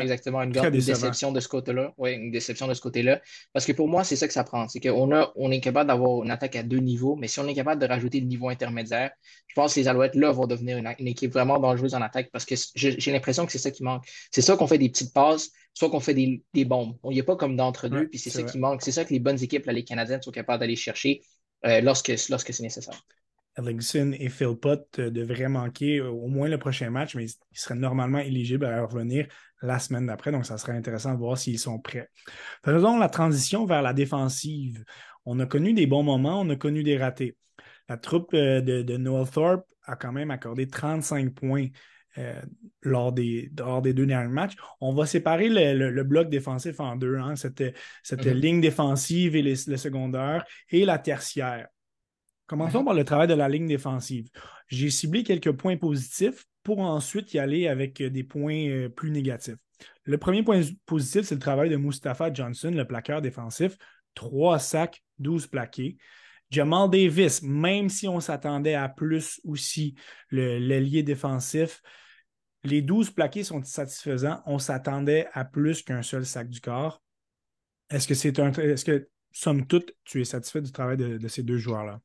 exactement, une, grande déception de ce côté-là. Oui, une déception de ce côté-là. Parce que pour moi, c'est ça que ça prend. C'est qu'on a, on est capable d'avoir une attaque à deux niveaux, mais si on est capable de rajouter le niveau intermédiaire, je pense que les Alouettes là vont devenir une équipe vraiment dangereuse en attaque parce que j'ai l'impression que c'est ça qui manque. C'est ça qu'on fait des petites passes, soit qu'on fait des, des bombes. Il n'y a pas comme d'entre-deux, puis c'est ça qui manque. C'est ça que les bonnes équipes, là, les Canadiennes, sont capables d'aller chercher euh, lorsque, lorsque c'est nécessaire. Ellingson et Philpott euh, devraient manquer euh, au moins le prochain match, mais ils seraient normalement éligibles à revenir la semaine d'après. Donc, ça serait intéressant de voir s'ils sont prêts. Faisons la transition vers la défensive. On a connu des bons moments, on a connu des ratés. La troupe de, de Noel Thorpe a quand même accordé 35 points euh, lors, des, des deux derniers matchs. On va séparer le, bloc défensif en deux, hein, cette, cette mhm. ligne défensive et le secondaire et la tertiaire. Commençons par le travail de la ligne défensive. J'ai ciblé quelques points positifs pour ensuite y aller avec des points euh, plus négatifs. Le premier point positif, c'est le travail de Mustapha Johnson, le plaqueur défensif. Trois sacs, 12 plaqués. Jamal Davis, même si on s'attendait à plus aussi, l'ailier défensif, les 12 plaqués sont satisfaisants. On s'attendait à plus qu'un seul sac du corps. Est-ce que c'est un. Est-ce que, somme toute, tu es satisfait du travail de, de ces deux joueurs-là?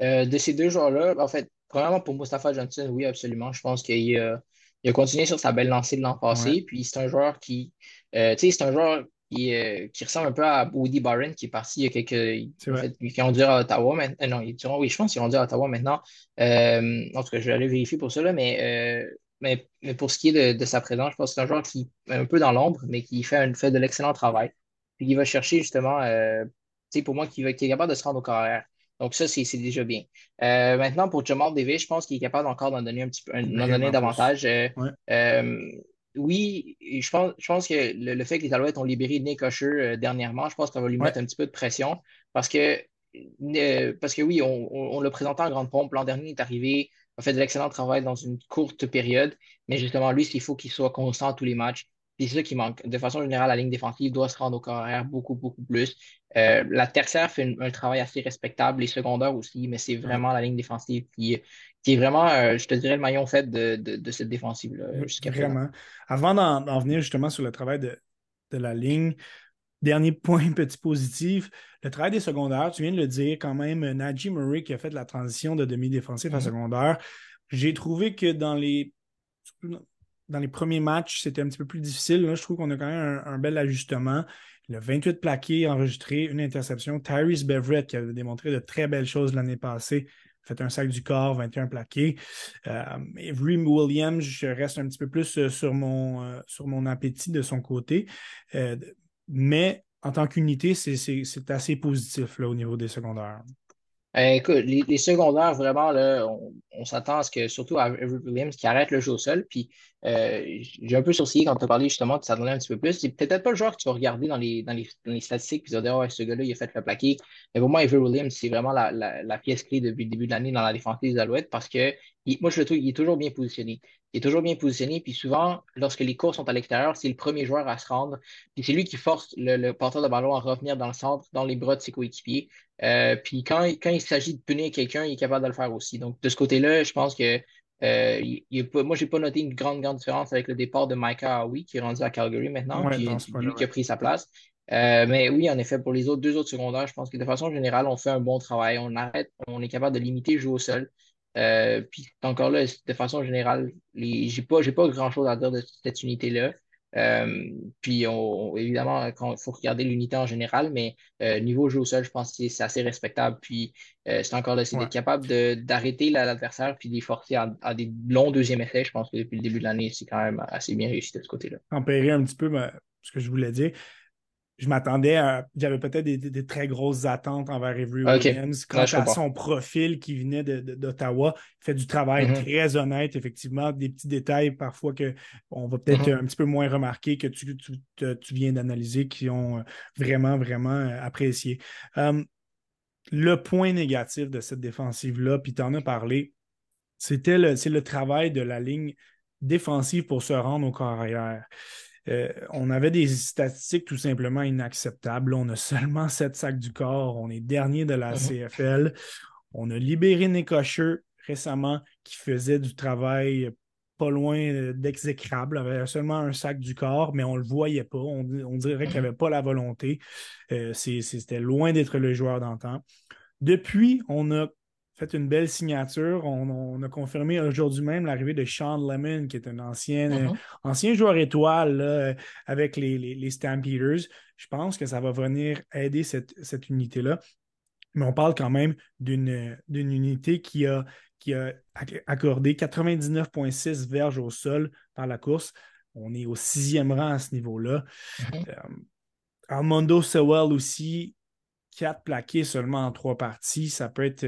Euh, de ces deux joueurs-là, en fait, premièrement pour Mustafa Johnson, oui, absolument. Je pense qu'il a, il a continué sur sa belle lancée de l'an Ouais, passé. Puis c'est un joueur qui, euh, tu sais, c'est un joueur qui, euh, qui ressemble un peu à Woody Barron, qui est parti il y a quelques. En qui est rendu à Ottawa maintenant. euh, non, il oui, je pense qu'il est rendu à Ottawa maintenant. Euh, en tout cas, je vais aller vérifier pour ça, là, mais, euh, mais, mais pour ce qui est de, de sa présence, je pense que c'est un joueur qui est un peu dans l'ombre, mais qui fait, un, fait de l'excellent travail. Puis qui va chercher justement, tu sais, pour moi, qui, va, qui est capable de se rendre au carrière. Donc ça, c'est déjà bien. Euh, maintenant, pour Jamal Davis, je pense qu'il est capable encore d'en donner un petit peu, d'en donner davantage. Euh, Ouais, euh, oui, et je pense, je pense que le, le fait que les Alouettes ont libéré Nick Usher euh, dernièrement, je pense ça va lui ouais, mettre un petit peu de pression parce que, euh, parce que oui, on, on, on l'a présenté en grande pompe. L'an dernier, il est arrivé, a fait de l'excellent travail dans une courte période, mais justement, lui, il faut qu'il soit constant à tous les matchs. Puis C'est ça qui manque. De façon générale, la ligne défensive doit se rendre au carrière beaucoup, beaucoup plus. Euh, la tertiaire fait un, un travail assez respectable, les secondaires aussi, mais c'est vraiment la ligne défensive qui, qui est vraiment, euh, je te dirais, le maillon faible de, de, de cette défensive-là jusqu'à présent. Vraiment. Avant d'en venir justement sur le travail de, de la ligne, dernier point petit positif, le travail des secondaires, tu viens de le dire quand même, Najee Murray qui a fait la transition de demi-défensif à Mhm, secondaire, j'ai trouvé que dans les, dans les premiers matchs, c'était un petit peu plus difficile. Je trouve qu'on a quand même un, bel ajustement. Le 28 plaqués enregistré, une interception. Tyrese Beverett, qui avait démontré de très belles choses l'année passée, fait un sac du corps, 21 plaqués. Euh, Williams, je reste un petit peu plus euh, sur mon, euh, sur mon appétit de son côté. Euh, mais en tant qu'unité, c'est assez positif au niveau des secondaires. Euh, écoute, les, secondaires, vraiment, là, on, s'attend à ce que, surtout à Avery Williams, qui arrête le jeu au sol. Puis, euh, j'ai un peu sourcillé quand tu as parlé justement de s'attendait un petit peu plus. C'est peut-être pas le joueur que tu vas regarder dans les, dans les, statistiques puis tu vas dire, ouais, ce gars-là, il a fait le plaqué. Mais pour moi, Avery Williams, c'est vraiment la, la, la pièce clé depuis le début de l'année dans la défense des Alouettes parce que il- moi, je le trouve, il est toujours bien positionné. Il est toujours bien positionné. Puis souvent, lorsque les courses sont à l'extérieur, c'est le premier joueur à se rendre. Puis c'est lui qui force le, le porteur de ballon à revenir dans le centre, dans les bras de ses coéquipiers. Euh, puis quand, quand il s'agit de punir quelqu'un, il est capable de le faire aussi. Donc, de ce côté-là, je pense que euh, il, il est pas, moi, noté une grande, grande différence avec le départ de Micah Howie, qui est rendu à Calgary maintenant, Ouais, ce lui qui a pris sa place. Euh, mais oui, en effet, pour les autres deux autres secondaires, je pense que de façon générale, on fait un bon travail. On arrête, on est capable de limiter le jeu au sol. Euh, puis encore là, de façon générale, j'ai pas, j'ai pas grand-chose à dire de cette unité-là. Euh, puis on, évidemment, il faut regarder l'unité en général, mais euh, niveau jeu au sol, je pense que c'est assez respectable. Puis euh, c'est encore là, c'est Ouais. d'être capable de, d'arrêter la- l'adversaire puis de les forcer à, à des longs deuxième essais. Je pense que depuis le début de l'année, c'est quand même assez bien réussi de ce côté-là. Tempérer un petit peu ben, ce que je voulais dire. Je m'attendais à. J'avais peut-être des, des, des, très grosses attentes envers Avery OK. Williams. Quant à son profil qui venait de- de- d'Ottawa, il fait du travail Mhm. très honnête, effectivement. Des petits détails parfois qu'on va peut-être Mhm. un petit peu moins remarquer que tu, tu, viens d'analyser qui ont euh, vraiment, vraiment euh, apprécié. Euh, le point négatif de cette défensive-là, puis tu en as parlé, c'était le, c'est le travail de la ligne défensive pour se rendre au carrière. Euh, on avait des statistiques tout simplement inacceptables. On a seulement 7 sacs du corps. On est dernier de la Mhm. CFL. On a libéré Usher récemment qui faisait du travail pas loin euh, d'exécrable. Il avait seulement un sac du corps, mais on ne le voyait pas. On, on dirait qu'il Mhm. n'avait pas la volonté. Euh, C'était loin d'être le joueur d'antan. Depuis, on a fait une belle signature. On, on a confirmé aujourd'hui même l'arrivée de Sean Lemon, qui est un ancien, euh, Mhm. ancien joueur étoile là, euh, avec les, les, les Stampeders. Je pense que ça va venir aider cette, cette unité-là. Mais on parle quand même d'une unité qui a, qui a acc- accordé 99,6 verges au sol par la course. On est au sixième rang à ce niveau-là. Mhm. Euh, Armando Sewell aussi, quatre plaqués seulement en trois parties. Ça peut être,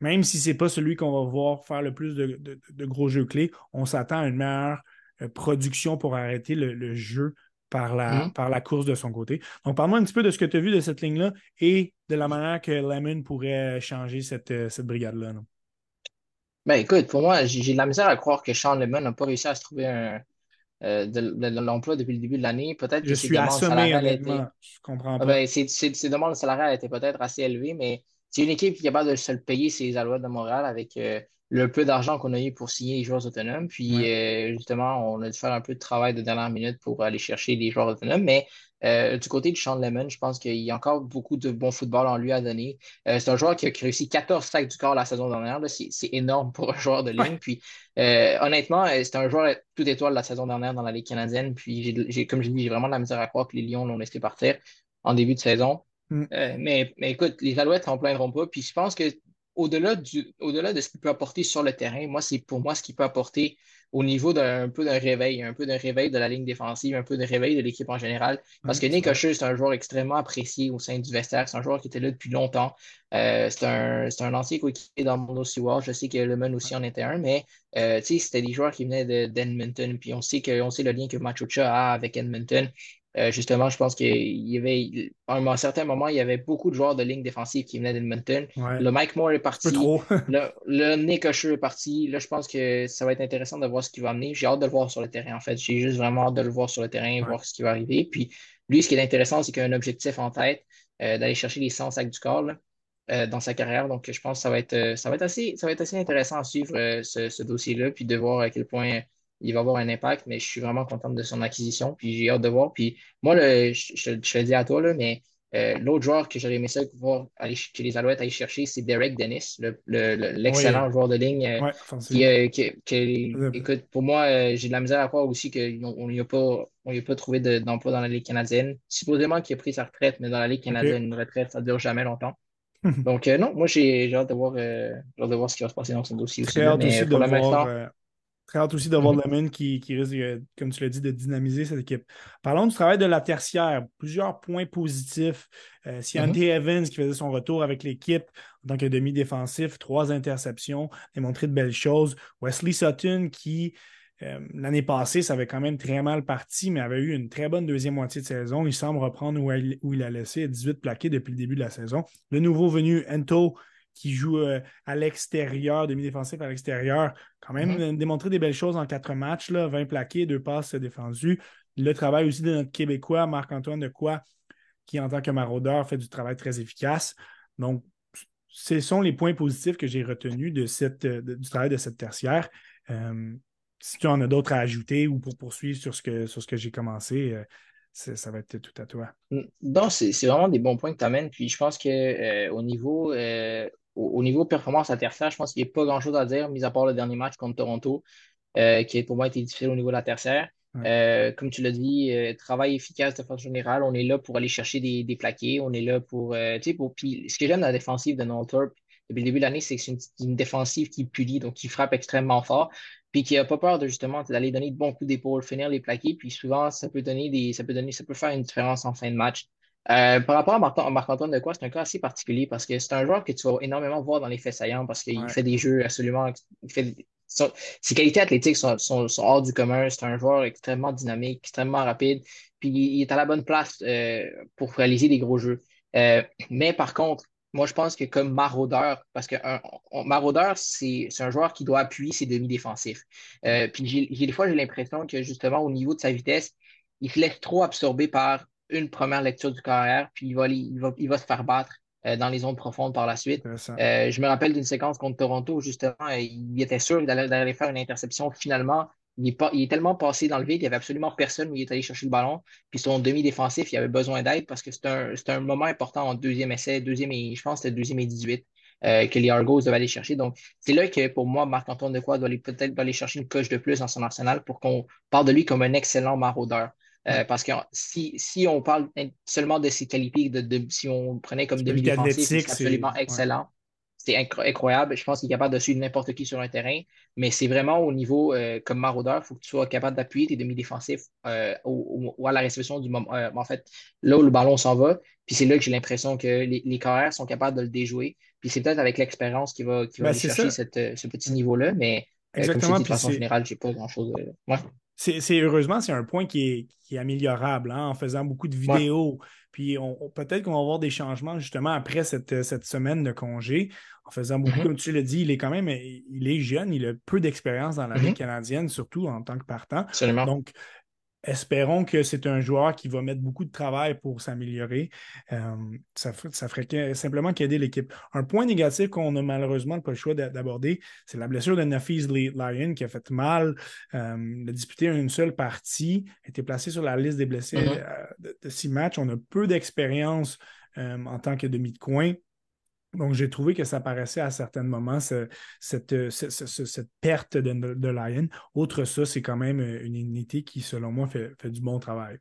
même si ce n'est pas celui qu'on va voir faire le plus de, de- de gros jeux clés, on s'attend à une meilleure euh, production pour arrêter le, le jeu par la, Mhm. par la course de son côté. Donc, parle-moi un petit peu de ce que tu as vu de cette ligne-là et de la manière que Lemon pourrait changer cette, euh, cette brigade-là. là. Ben écoute, pour moi, j'ai de la misère à croire que Sean Lemon n'a pas réussi à se trouver un, euh, de, de- de l'emploi depuis le début de l'année. Peut-être Je que ses suis assommé, honnêtement. étaient Je comprends Ah pas. ben, ses, ses- ses demandes salariales étaient peut-être assez élevées, mais c'est une équipe qui est capable de se le payer, c'est les Alouettes de Montréal, avec euh, le peu d'argent qu'on a eu pour signer les joueurs autonomes. Puis, Ouais. euh, justement, on a dû faire un peu de travail de dernière minute pour aller chercher des joueurs autonomes. Mais euh, du côté de Sean Lemon, je pense qu'il y a encore beaucoup de bon football en lui à donner. Euh, c'est un joueur qui a réussi 14 sacs du corps la saison dernière. C'est énorme pour un joueur de ligne. Ouais. Puis, euh, honnêtement, c'est un joueur tout étoile la saison dernière dans la Ligue canadienne. Puis, j'ai- comme je dis, j'ai vraiment de la misère à croire que les Lions l'ont laissé partir en début de saison. Mm. Euh, mais, mais écoute, les Alouettes s'en plaindront pas. Puis je pense que au-delà du, au-delà de ce qu'il peut apporter sur le terrain, moi, c'est pour moi ce qu'il peut apporter au niveau d'un peu d'un réveil, un peu d'un réveil de la ligne défensive, un peu de réveil de l'équipe en général. Parce que Nick. Usher, c'est un joueur extrêmement apprécié au sein du vestiaire. C'est un joueur qui était là depuis longtemps. Euh, c'est un, c'est un ancien coéquipier dans mon. Je sais que Lemon aussi en était un, mais euh, c'était des joueurs qui venaient de- d'Edmonton. Puis on sait que, on sait le lien que Machocha a avec Edmonton. Euh, justement, je pense qu'il y avait, à un certain moment, il y avait beaucoup de joueurs de ligne défensive qui venaient d'Edmonton. Ouais. Le Mike Moore est Un peu parti. trop. Le, le Nick Usher est parti. Là, je pense que ça va être intéressant de voir ce qu'il va amener. J'ai hâte de le voir sur le terrain, en fait. J'ai juste vraiment hâte de le voir sur le terrain, Ouais. voir ce qui va arriver. Puis lui, ce qui est intéressant, c'est qu'il a un objectif en tête euh, d'aller chercher les 100 sacs du corps là, euh, dans sa carrière. Donc, je pense que ça va être, ça va être assez, ça va être assez intéressant à suivre ce, ce dossier-là, puis de voir à quel point il va avoir un impact. Mais je suis vraiment content de son acquisition, puis j'ai hâte de voir. Puis moi, je, je, je te le dis à toi, là, mais euh, l'autre joueur que j'aurais aimé ça voir aller, que les Alouettes aillent chercher, c'est Derek Dennis, le- le- le- Oui. l'excellent joueur de ligne. euh, Ouais, qui, euh, qui- qui- écoute, pour moi, j'ai de la misère à croire aussi qu'on n'y a pas, on a pas trouvé de- d'emploi dans la Ligue canadienne. Supposément qu'il a pris sa retraite, mais dans la Ligue canadienne, une retraite, ça ne dure jamais longtemps. Donc, non, moi, j'ai hâte de voir, j'ai hâte de voir ce qui va se passer dans ce dossier aussi. Là. Mais de pour le voir, très hâte aussi de voir mhm, Lemon qui, qui risque, euh, comme tu l'as dit, de dynamiser cette équipe. Parlons du travail de la tertiaire. Plusieurs points positifs. Euh, Siante mhm, Evans qui faisait son retour avec l'équipe en tant que demi-défensif, trois interceptions, démontré de belles choses. Wesley Sutton qui, euh, l'année passée, ça avait quand même très mal parti, mais avait eu une très bonne deuxième moitié de saison. Il semble reprendre où il, où il a laissé 18 plaqués depuis le début de la saison. Le nouveau venu, Ento, qui joue euh, à l'extérieur, demi-défensif à l'extérieur, quand même mhm. euh, démontré des belles choses en quatre matchs, là, 20 plaqués, deux passes défendues. Le travail aussi de notre Québécois, Marc-Antoine Decoy, qui en tant que maraudeur fait du travail très efficace. Donc, ce sont les points positifs que j'ai retenus de cette, euh, de- du travail de cette tertiaire. Euh, si tu en as d'autres à ajouter ou pour poursuivre sur ce que, sur ce que j'ai commencé, euh, ça va être tout à toi. Donc, c'est vraiment des bons points que tu amènes. Puis je pense que euh, au niveau, euh, au, au niveau performance à tertiaire, je pense qu'il n'y a pas grand-chose à dire, mis à part le dernier match contre Toronto, euh, qui pour moi été difficile au niveau de la tertiaire. Ouais. Euh, comme tu l'as dit, travail efficace de façon générale. On est là pour aller chercher des, des plaqués. On est là pour. Puis ce que j'aime dans la défensive de Northrop depuis le début de l'année, c'est que c'est une, une défensive qui punit, donc qui frappe extrêmement fort, puis qui n'a pas peur de justement d'aller donner de bons coups d'épaule, finir les plaqués. Puis souvent, ça peut donner des, ça peut donner, ça peut faire une différence en fin de match. Euh, par rapport à Marc- Marc-Antoine Decoy, c'est un cas assez particulier parce que c'est un joueur que tu vas énormément voir dans les faits saillants parce qu'il Ouais. fait des jeux absolument. Il fait, son- ses qualités athlétiques sont, sont- sont hors du commun. C'est un joueur extrêmement dynamique, extrêmement rapide. Puis il est à la bonne place euh, pour réaliser des gros jeux. Euh, mais par contre, moi, je pense que comme maraudeur, parce que un, maraudeur, c'est un joueur qui doit appuyer ses demi-défensifs. Euh, puis j'ai des fois, j'ai l'impression que justement, au niveau de sa vitesse, il se laisse trop absorber par une première lecture du carrière, puis il va, il va, il va se faire battre euh, dans les zones profondes par la suite. Euh, je me rappelle d'une séquence contre Toronto où justement, il était sûr d'aller faire une interception. Finalement, il est, pas, il est tellement passé dans le vide, il n'y avait absolument personne où il est allé chercher le ballon. Puis son demi-défensif, il avait besoin d'aide parce que c'est un, moment important en deuxième essai, deuxième et, je pense que c'était deuxième et 18 euh, que les Argos devaient aller chercher. Donc, c'est là que pour moi, Marc-Antoine Decoy doit aller peut-être aller chercher une coche de plus dans son arsenal pour qu'on parle de lui comme un excellent maraudeur. Euh, parce que si, si on parle seulement de ses qualités, de, de- si on prenait comme demi-défensif, c'est absolument excellent. Incro- incroyable. Je pense qu'il est capable de suivre n'importe qui sur un terrain, mais c'est vraiment au niveau euh, comme maraudeur, il faut que tu sois capable d'appuyer tes demi-défensifs euh, au- au- ou à la réception du moment. euh, en fait, là où le ballon s'en va. Puis c'est là que j'ai l'impression que les, les carrières sont capables de le déjouer. Puis c'est peut-être avec l'expérience qu'il va, qu'il va Ben, aller chercher cette, ce petit niveau-là. Mais comme je te Exactement. dis, de façon générale, j'ai pas grand-chose. Ouais. C'est heureusement, c'est un point qui est, améliorable hein, en faisant beaucoup de vidéos. Puis peut-être qu'on va avoir des changements justement après cette, cette semaine de congé. En faisant beaucoup, mm-hmm. comme tu l'as dit, il est quand même il est jeune, il a peu d'expérience dans la Ligue mm-hmm. canadienne, surtout en tant que partant. Absolument. Donc, espérons que c'est un joueur qui va mettre beaucoup de travail pour s'améliorer. Euh, ça, ferait simplement qu'aider l'équipe. Un point négatif qu'on a malheureusement pas le choix d'aborder, c'est la blessure de Nafis Lyon qui a fait mal. Euh, il a disputé une seule partie, a été placé sur la liste des blessés mm-hmm. euh, de, six matchs. On a peu d'expérience en tant que demi de coin. Donc, j'ai trouvé que ça paraissait à certains moments, cette, perte de, de, Lion. Autre ça, c'est quand même euh, une unité qui, selon moi, fait, du bon travail.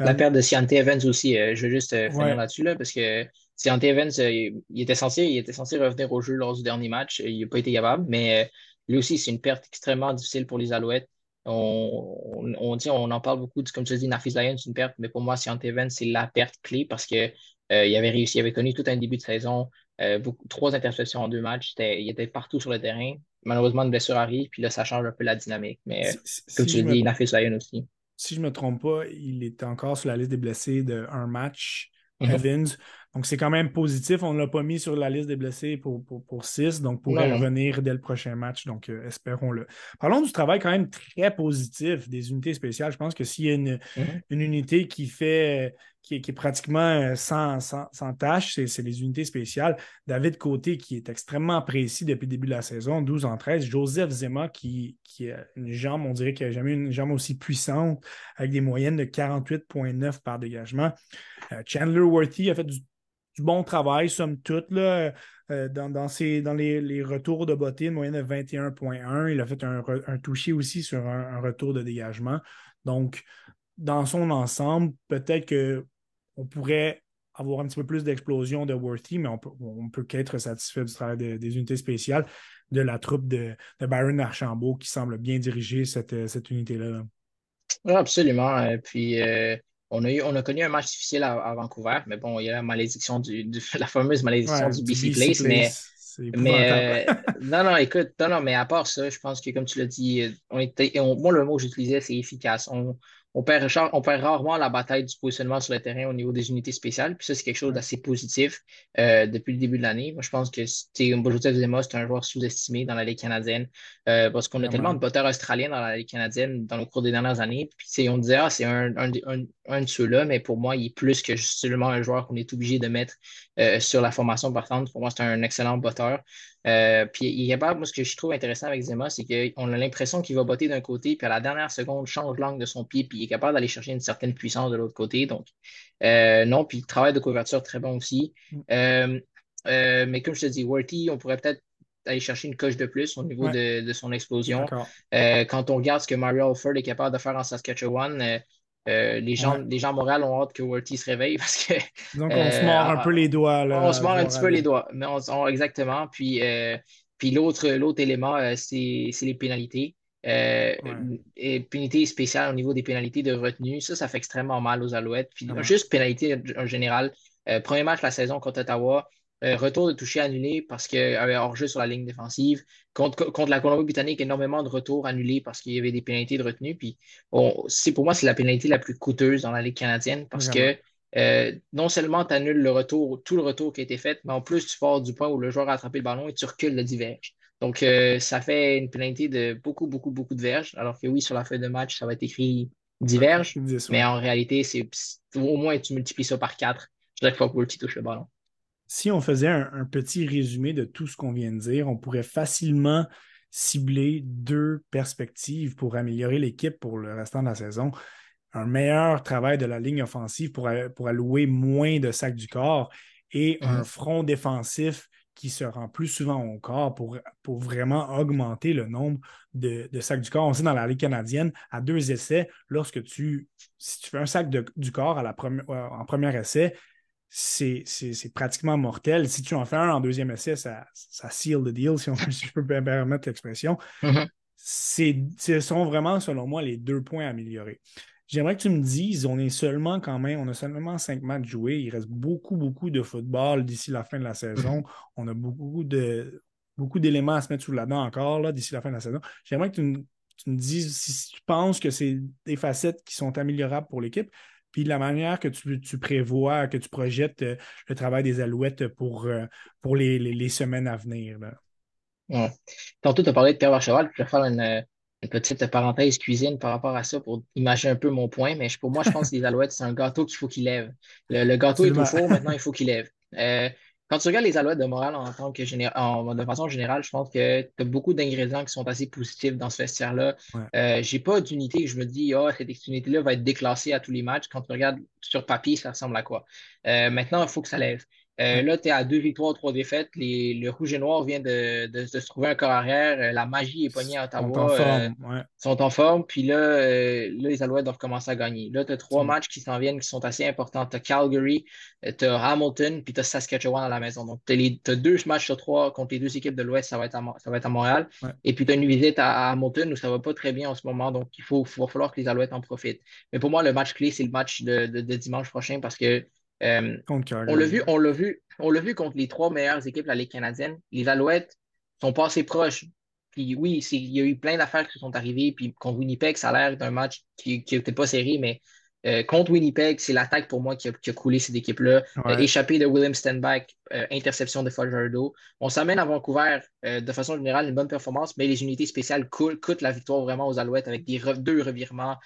La euh, perte de Ciante Evans aussi, euh, je veux juste finir là-dessus, là, parce que Ciante Evans, il, était censé, il était censé revenir au jeu lors du dernier match. Il n'a pas été capable, mais lui aussi, c'est une perte extrêmement difficile pour les Alouettes. On, on, dit, on en parle beaucoup, comme tu as dit, Nafis Lion, c'est une perte, mais pour moi, Ciante Evans, c'est la perte clé parce qu'il avait réussi, il avait connu tout un début de saison. Euh, trois interceptions en deux matchs. Il était partout sur le terrain. Malheureusement, une blessure arrive, puis là, ça change un peu la dynamique. Mais comme tu l'as dit, Nafis Lyon aussi. Si je ne me trompe pas, il est encore sur la liste des blessés d'un match. Mhm. Evans. Donc, c'est quand même positif. On ne l'a pas mis sur la liste des blessés pour, pour, six, donc pourrait revenir dès le prochain match. Donc, euh, espérons-le. Parlons du travail quand même très positif des unités spéciales. Je pense que s'il y a une, mhm. une unité qui fait qui est, pratiquement euh, sans, sans, tâche, c'est les unités spéciales. David Côté, qui est extrêmement précis depuis le début de la saison, 12 en 13. Joseph Zema, qui, qui a une jambe, on dirait qu'il n'a jamais eu une jambe aussi puissante, avec des moyennes de 48,9 par dégagement. Euh, Chandler Worthy a fait du, bon travail, somme toute, là, euh, dans, dans, dans les, retours de beauté, une moyenne de 21,1. Il a fait un, un toucher aussi sur un, retour de dégagement. Donc, dans son ensemble, peut-être que on pourrait avoir un petit peu plus d'explosion de Worthy, mais on peut, on peut qu'être satisfait du travail des unités spéciales de la troupe de, Byron Archambault qui semble bien diriger cette, unité-là. absolument. Et puis, euh, on, a eu, on a connu un match difficile à, Vancouver, mais bon, il y a la malédiction du, la fameuse malédiction du, BC, Place, mais. Mais euh, non, non, écoute, non, non, mais à part ça, je pense que comme tu l'as dit, on était, moi, le mot que j'utilisais, c'est efficace. On, on perd, on perd rarement la bataille du positionnement sur le terrain au niveau des unités spéciales. Puis ça, c'est quelque chose d'assez positif euh, depuis le début de l'année. Moi, je pense que Joseph Zema, c'est un joueur sous-estimé dans la Ligue canadienne euh, parce qu'on a tellement de batteurs australiens dans la Ligue canadienne dans le cours des dernières années. Puis on disait, ah, c'est un, un, un, de ceux-là, mais pour moi, il est plus que seulement un joueur qu'on est obligé de mettre euh, sur la formation partante. Pour moi, c'est un excellent batteur. Euh, puis il est capable, moi, ce que je trouve intéressant avec Zema, c'est qu'on a l'impression qu'il va botter d'un côté, puis à la dernière seconde, change l'angle de son pied, puis il est capable d'aller chercher une certaine puissance de l'autre côté. Donc, euh, non, puis le travail de couverture très bon aussi. Mm. Euh, mais comme je te dis, Worthy, on pourrait peut-être aller chercher une coche de plus au niveau de, son explosion. quand on regarde ce que Mario Alford est capable de faire en Saskatchewan, euh, les, gens, les gens morales ont hâte que Worthy se réveille parce que. Donc, on se mord un peu les doigts. Là, on se mord un petit peu les doigts. Mais on, exactement. Puis, euh, puis l'autre, l'autre élément, euh, c'est, les pénalités. Et pénalité spéciale au niveau des pénalités de retenue. Ça, ça fait extrêmement mal aux Alouettes. Puis, juste pénalité en général. premier match de la saison contre Ottawa, euh, retour de toucher annulé parce qu'il y avait hors-jeu sur la ligne défensive. Contre, contre la Colombie-Britannique, énormément de retours annulés parce qu'il y avait des pénalités de retenue. Puis, c'est pour moi, c'est la pénalité la plus coûteuse dans la Ligue canadienne parce que euh, non seulement tu annules le retour, tout le retour qui a été fait, mais en plus, tu pars du point où le joueur a attrapé le ballon et tu recules le diverge. Donc, euh, ça fait une pénalité de beaucoup, beaucoup, beaucoup de verges. Alors que oui, sur la feuille de match, ça va être écrit diverge, mais en réalité, c'est au moins tu multiplies ça par quatre chaque fois que tu touche le ballon si on faisait un, petit résumé de tout ce qu'on vient de dire, on pourrait facilement cibler deux perspectives pour améliorer l'équipe pour le restant de la saison. Un meilleur travail de la ligne offensive pour, pour allouer moins de sacs du corps et un mhm. front défensif qui se rend plus souvent au corps pour, pour vraiment augmenter le nombre de, sacs du corps. On sait dans la Ligue canadienne, à deux essais, lorsque tu, si tu fais un sac du corps à la première, en premier essai, c'est pratiquement mortel. Si tu en fais un en deuxième essai, ça, ça seal the deal, si, je peux me permettre l'expression. Mm-hmm. Ce sont vraiment, selon moi, les deux points à améliorer. J'aimerais que tu me dises, on est seulement quand même, on a seulement cinq matchs joués. Il reste beaucoup, beaucoup de football d'ici la fin de la saison. On a beaucoup de beaucoup d'éléments à se mettre sous la dent encore d'ici la fin de la saison. J'aimerais que tu, tu me dis si tu penses que c'est des facettes qui sont améliorables pour l'équipe, puis la manière que tu, prévois, que tu projettes euh, le travail des Alouettes pour, euh, pour les, semaines à venir. Là. Tantôt, tu as parlé de Pierre Varcheval, je vais faire une, petite parenthèse cuisine par rapport à ça pour imaginer un peu mon point, mais pour moi, je pense que les Alouettes, c'est un gâteau qu'il faut qu'il lève. Le, gâteau est au four, maintenant, il faut qu'il lève. Euh, quand tu regardes les Alouettes de morale en tant que en, de façon générale, je pense que tu as beaucoup d'ingrédients qui sont assez positifs dans ce vestiaire-là. Euh, j'ai pas d'unité je me dis, oh, cette unité-là va être déclassée à tous les matchs. Quand tu regardes sur papier, ça ressemble à quoi? Euh, maintenant, il faut que ça lève. Euh, là, tu es à deux victoires, trois défaites. Les, le Rouge et Noir vient de, se trouver un corps arrière. Euh, la magie est poignée à Ottawa. Sont en forme. Euh, sont en forme. Puis là, les Alouettes doivent commencer à gagner. Là, tu as trois matchs qui s'en viennent qui sont assez importants. Tu as Calgary, tu as Hamilton, puis tu as Saskatchewan à la maison. Donc, tu as, deux matchs sur trois contre les deux équipes de l'Ouest. Ça, va être à, ça va être à Montréal. Et puis, tu as une visite à, Hamilton où ça va pas très bien en ce moment. Donc, il faut, va falloir que les Alouettes en profitent. Mais pour moi, le match clé, c'est le match de dimanche prochain parce que euh, on l'a vu, on l'a vu, on l'a vu contre les trois meilleures équipes de la Ligue canadienne. Les Alouettes sont pas assez proches. Puis oui, il y a eu plein d'affaires qui sont arrivées. Puis contre Winnipeg, ça a l'air d'un match qui n'était pas serré, mais euh, contre Winnipeg, c'est l'attaque pour moi qui a, coulé cette équipe-là. Euh, échappé de William Stenback, euh, interception de Fajardo. On s'amène à Vancouver de façon générale une bonne performance, mais les unités spéciales coûtent la victoire vraiment aux Alouettes avec des deux revirements.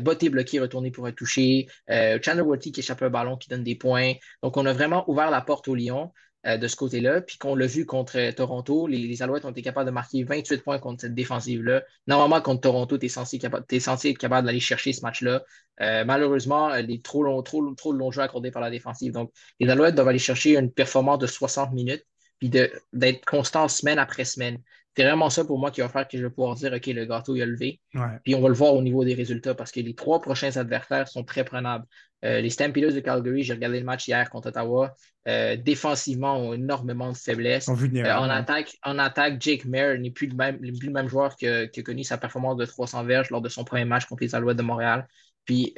Botté bloqué, retourné pour un toucher. Chandler Watty qui échappe un ballon qui donne des points. Donc on a vraiment ouvert la porte au Lyon. Euh, de ce côté-là. Puis qu'on l'a vu contre Toronto, les, Alouettes ont été capables de marquer 28 points contre cette défensive-là. Normalement, contre Toronto, tu es, censé, être capable d'aller chercher ce match-là. Euh, malheureusement, les trop longs, trop, trop longs jeux accordés par la défensive. Donc, les Alouettes doivent aller chercher une performance de 60 minutes, puis d'être constant semaine après semaine. C'est vraiment ça pour moi qui va faire que je vais pouvoir dire OK, le gâteau est levé. Puis on va le voir au niveau des résultats parce que les trois prochains adversaires sont très prenables. Euh, les Stampeders de Calgary, j'ai regardé le match hier contre Ottawa. Euh, défensivement, ont énormément de faiblesses. Euh, en, attaque, en attaque, Jake Mayer n'est plus, le même, le même joueur qui a connu sa performance de 300 verges lors de son premier match contre les Alouettes de Montréal. Puis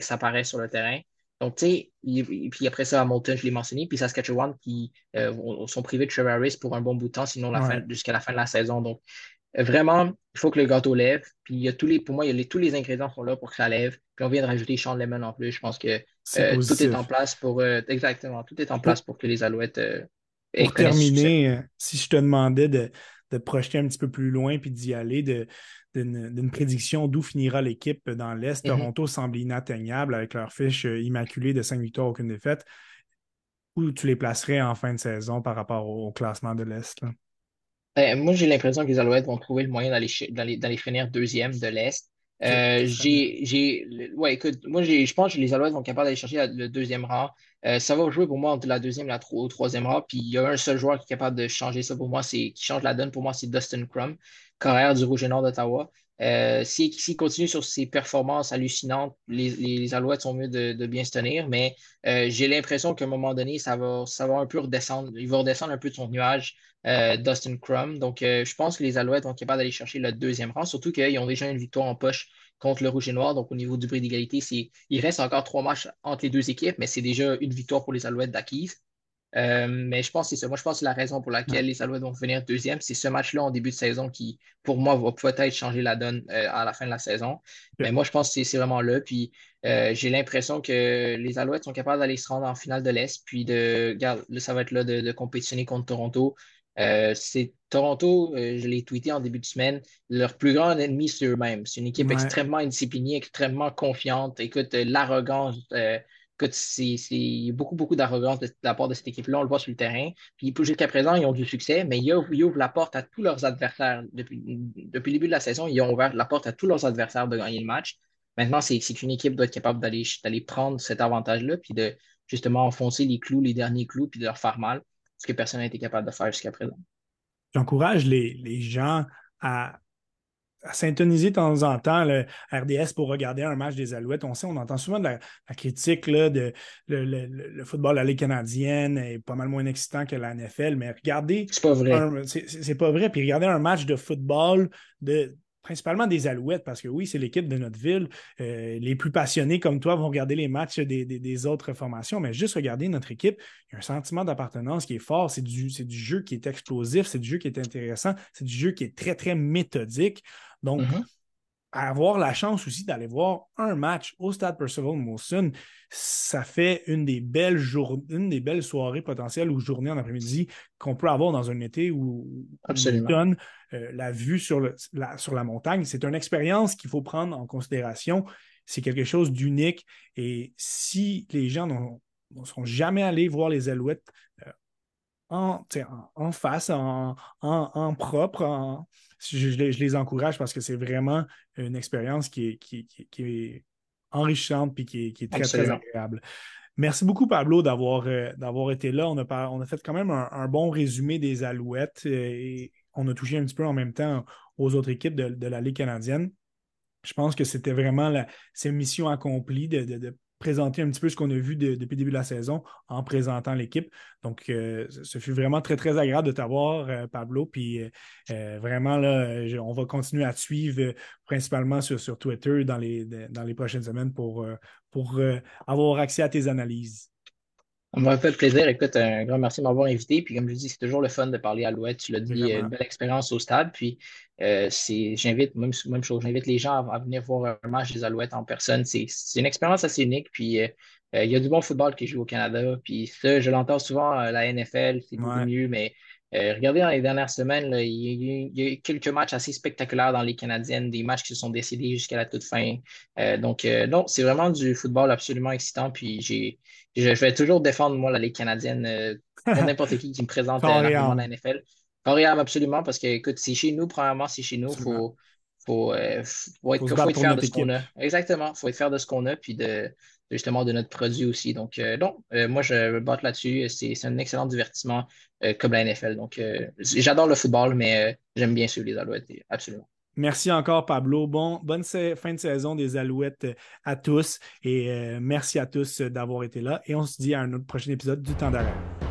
ça paraît sur le terrain. Donc, tu sais, puis après ça, Hamilton, je l'ai mentionné, puis Saskatchewan qui sont privés de Trevor Harris pour un bon bout de temps, sinon jusqu'à la fin de la saison. Donc, vraiment, il faut que le gâteau lève. Puis il y a tous les, pour moi, il y a tous les ingrédients sont là pour que ça lève. Puis on vient de rajouter Sean Lemon en plus. Je pense que euh, tout est en place pour euh, exactement, tout est en place pour que les Alouettes. Euh, pour terminer, si je te demandais de, de projeter un petit peu plus loin puis d'y aller, d'une prédiction d'où finira l'équipe dans l'Est. Mm-hmm. Toronto semble inatteignable avec leur fiche immaculée de 5 victoires, aucune défaite. Où tu les placerais en fin de saison par rapport au, classement de l'Est? Ben, moi, j'ai l'impression que les Alouettes vont trouver le moyen d'aller finir deuxième de l'Est. Euh, j'ai, ouais, écoute, moi, je pense que les Alouettes vont être capables d'aller chercher le deuxième rang. Euh, ça va jouer pour moi entre la deuxième et la troisième rang. Puis il y a un seul joueur qui est capable de changer ça pour moi, c'est qui change la donne pour moi, c'est Dustin Crum, carrière du Rouge et Nord d'Ottawa. Euh, S'il continue sur ses performances hallucinantes, les, Alouettes sont mieux de, bien se tenir, mais euh, j'ai l'impression qu'à un moment donné, ça va, ça va un peu redescendre. Il va redescendre un peu de son nuage, euh, Dustin Crum. Donc, je pense que les Alouettes vont être capables d'aller chercher le deuxième rang, surtout qu'ils ont déjà une victoire en poche contre le Rouge et Noir. Donc, au niveau du bris d'égalité, il reste encore trois matchs entre les deux équipes, mais c'est déjà une victoire pour les Alouettes d'acquise. Euh, mais je pense que c'est ça. Moi, je pense que la raison pour laquelle les Alouettes vont venir deuxième, c'est ce match-là en début de saison qui, pour moi, va peut-être changer la donne euh, à la fin de la saison. Mais moi, je pense que c'est vraiment là. Puis euh, j'ai l'impression que les Alouettes sont capables d'aller se rendre en finale de l'Est. Puis de, regarde, ça va être là de, compétitionner contre Toronto. c'est Toronto, je l'ai tweeté en début de semaine, leur plus grand ennemi, c'est eux-mêmes. C'est une équipe extrêmement indisciplinée, extrêmement confiante. Écoute, l'arrogance il y a beaucoup, beaucoup d'arrogance de, la part de cette équipe-là. On le voit sur le terrain. Puis jusqu'à présent, ils ont du succès, mais ils ouvrent, la porte à tous leurs adversaires. Depuis, depuis, le début de la saison, ils ont ouvert la porte à tous leurs adversaires de gagner le match. Maintenant, c'est qu'une équipe doit être capable d'aller prendre cet avantage-là, puis de justement enfoncer les clous, les derniers clous, puis de leur faire mal, ce que personne n'a été capable de faire jusqu'à présent. J'encourage les, les gens à à syntoniser de temps en temps le RDS pour regarder un match des Alouettes. On sait, on entend souvent de la, critique là, de le, football de la Ligue canadienne est pas mal moins excitant que la NFL, mais regardez. C'est pas vrai. C'est pas vrai. Puis regardez un match de football de principalement des Alouettes, parce que oui, c'est l'équipe de notre ville. Euh, les plus passionnés comme toi vont regarder les matchs des, autres formations, mais juste regarder notre équipe, il y a un sentiment d'appartenance qui est fort. C'est du, du jeu qui est explosif, c'est du jeu qui est intéressant, c'est du jeu qui est très, très méthodique. Donc, mm-hmm. Avoir la chance aussi d'aller voir un match au stade Percival Molson, ça fait une des belles une des belles soirées potentielles ou journées en après-midi qu'on peut avoir dans un été où on donne euh, la vue sur, la, sur la montagne. C'est une expérience qu'il faut prendre en considération. C'est quelque chose d'unique. Et si les gens ne sont jamais allés voir les Alouettes euh, en, en, face, en, en propre, je, les encourage parce que c'est vraiment une expérience qui est, qui, est enrichissante et qui est, très, très agréable. Merci beaucoup, Pablo, d'avoir euh, été là. On a, on a fait quand même un, bon résumé des Alouettes euh, et on a touché un petit peu en même temps aux autres équipes de, la Ligue canadienne. Je pense que c'était vraiment la, mission accomplie de, présenter un petit peu ce qu'on a vu depuis le début de la saison en présentant l'équipe. Donc, euh, ce fut vraiment très, très agréable de t'avoir, euh, Pablo. Puis euh, vraiment, là, on va continuer à te suivre principalement sur, sur Twitter dans les, dans les prochaines semaines pour, pour avoir accès à tes analyses. Ça m'a fait plaisir. Écoute, un grand merci de m'avoir invité. Puis, comme je dis, c'est toujours le fun de parler à l'Ouest. Tu l'as dit, une belle expérience au stade. Puis, euh, j'invite, même, même chose, j'invite les gens à, venir voir un match des Alouettes en personne. C'est une expérience assez unique. Puis, euh, euh, il y a du bon football qui joue au Canada. Puis, ça, je l'entends souvent, la NFL, c'est beaucoup mieux. Mais euh, regardez dans les dernières semaines, il, y a, eu quelques matchs assez spectaculaires dans les Canadiennes, des matchs qui se sont décidés jusqu'à la toute fin. Euh, donc, euh, non, c'est vraiment du football absolument excitant. Puis, j'ai, je vais toujours défendre, moi, la Ligue canadienne pour n'importe qui qui me présente dans la NFL. Coréable, absolument, parce que, écoute, c'est chez nous, premièrement, c'est chez nous. Il faut, faut, faut, être, faut être fier de ce qu'on a. Exactement. Il faut être fier de ce qu'on a, puis de, justement de notre produit aussi. Donc, euh, non, euh, moi, je me batte là-dessus. C'est un excellent divertissement euh, comme la NFL. Donc, j'adore le football, mais j'aime bien suivre les Alouettes, absolument. Merci encore, Pablo. Bon, bonne fin de saison des Alouettes à tous et merci à tous d'avoir été là. Et on se dit à un autre prochain épisode du Temps d'arrêt.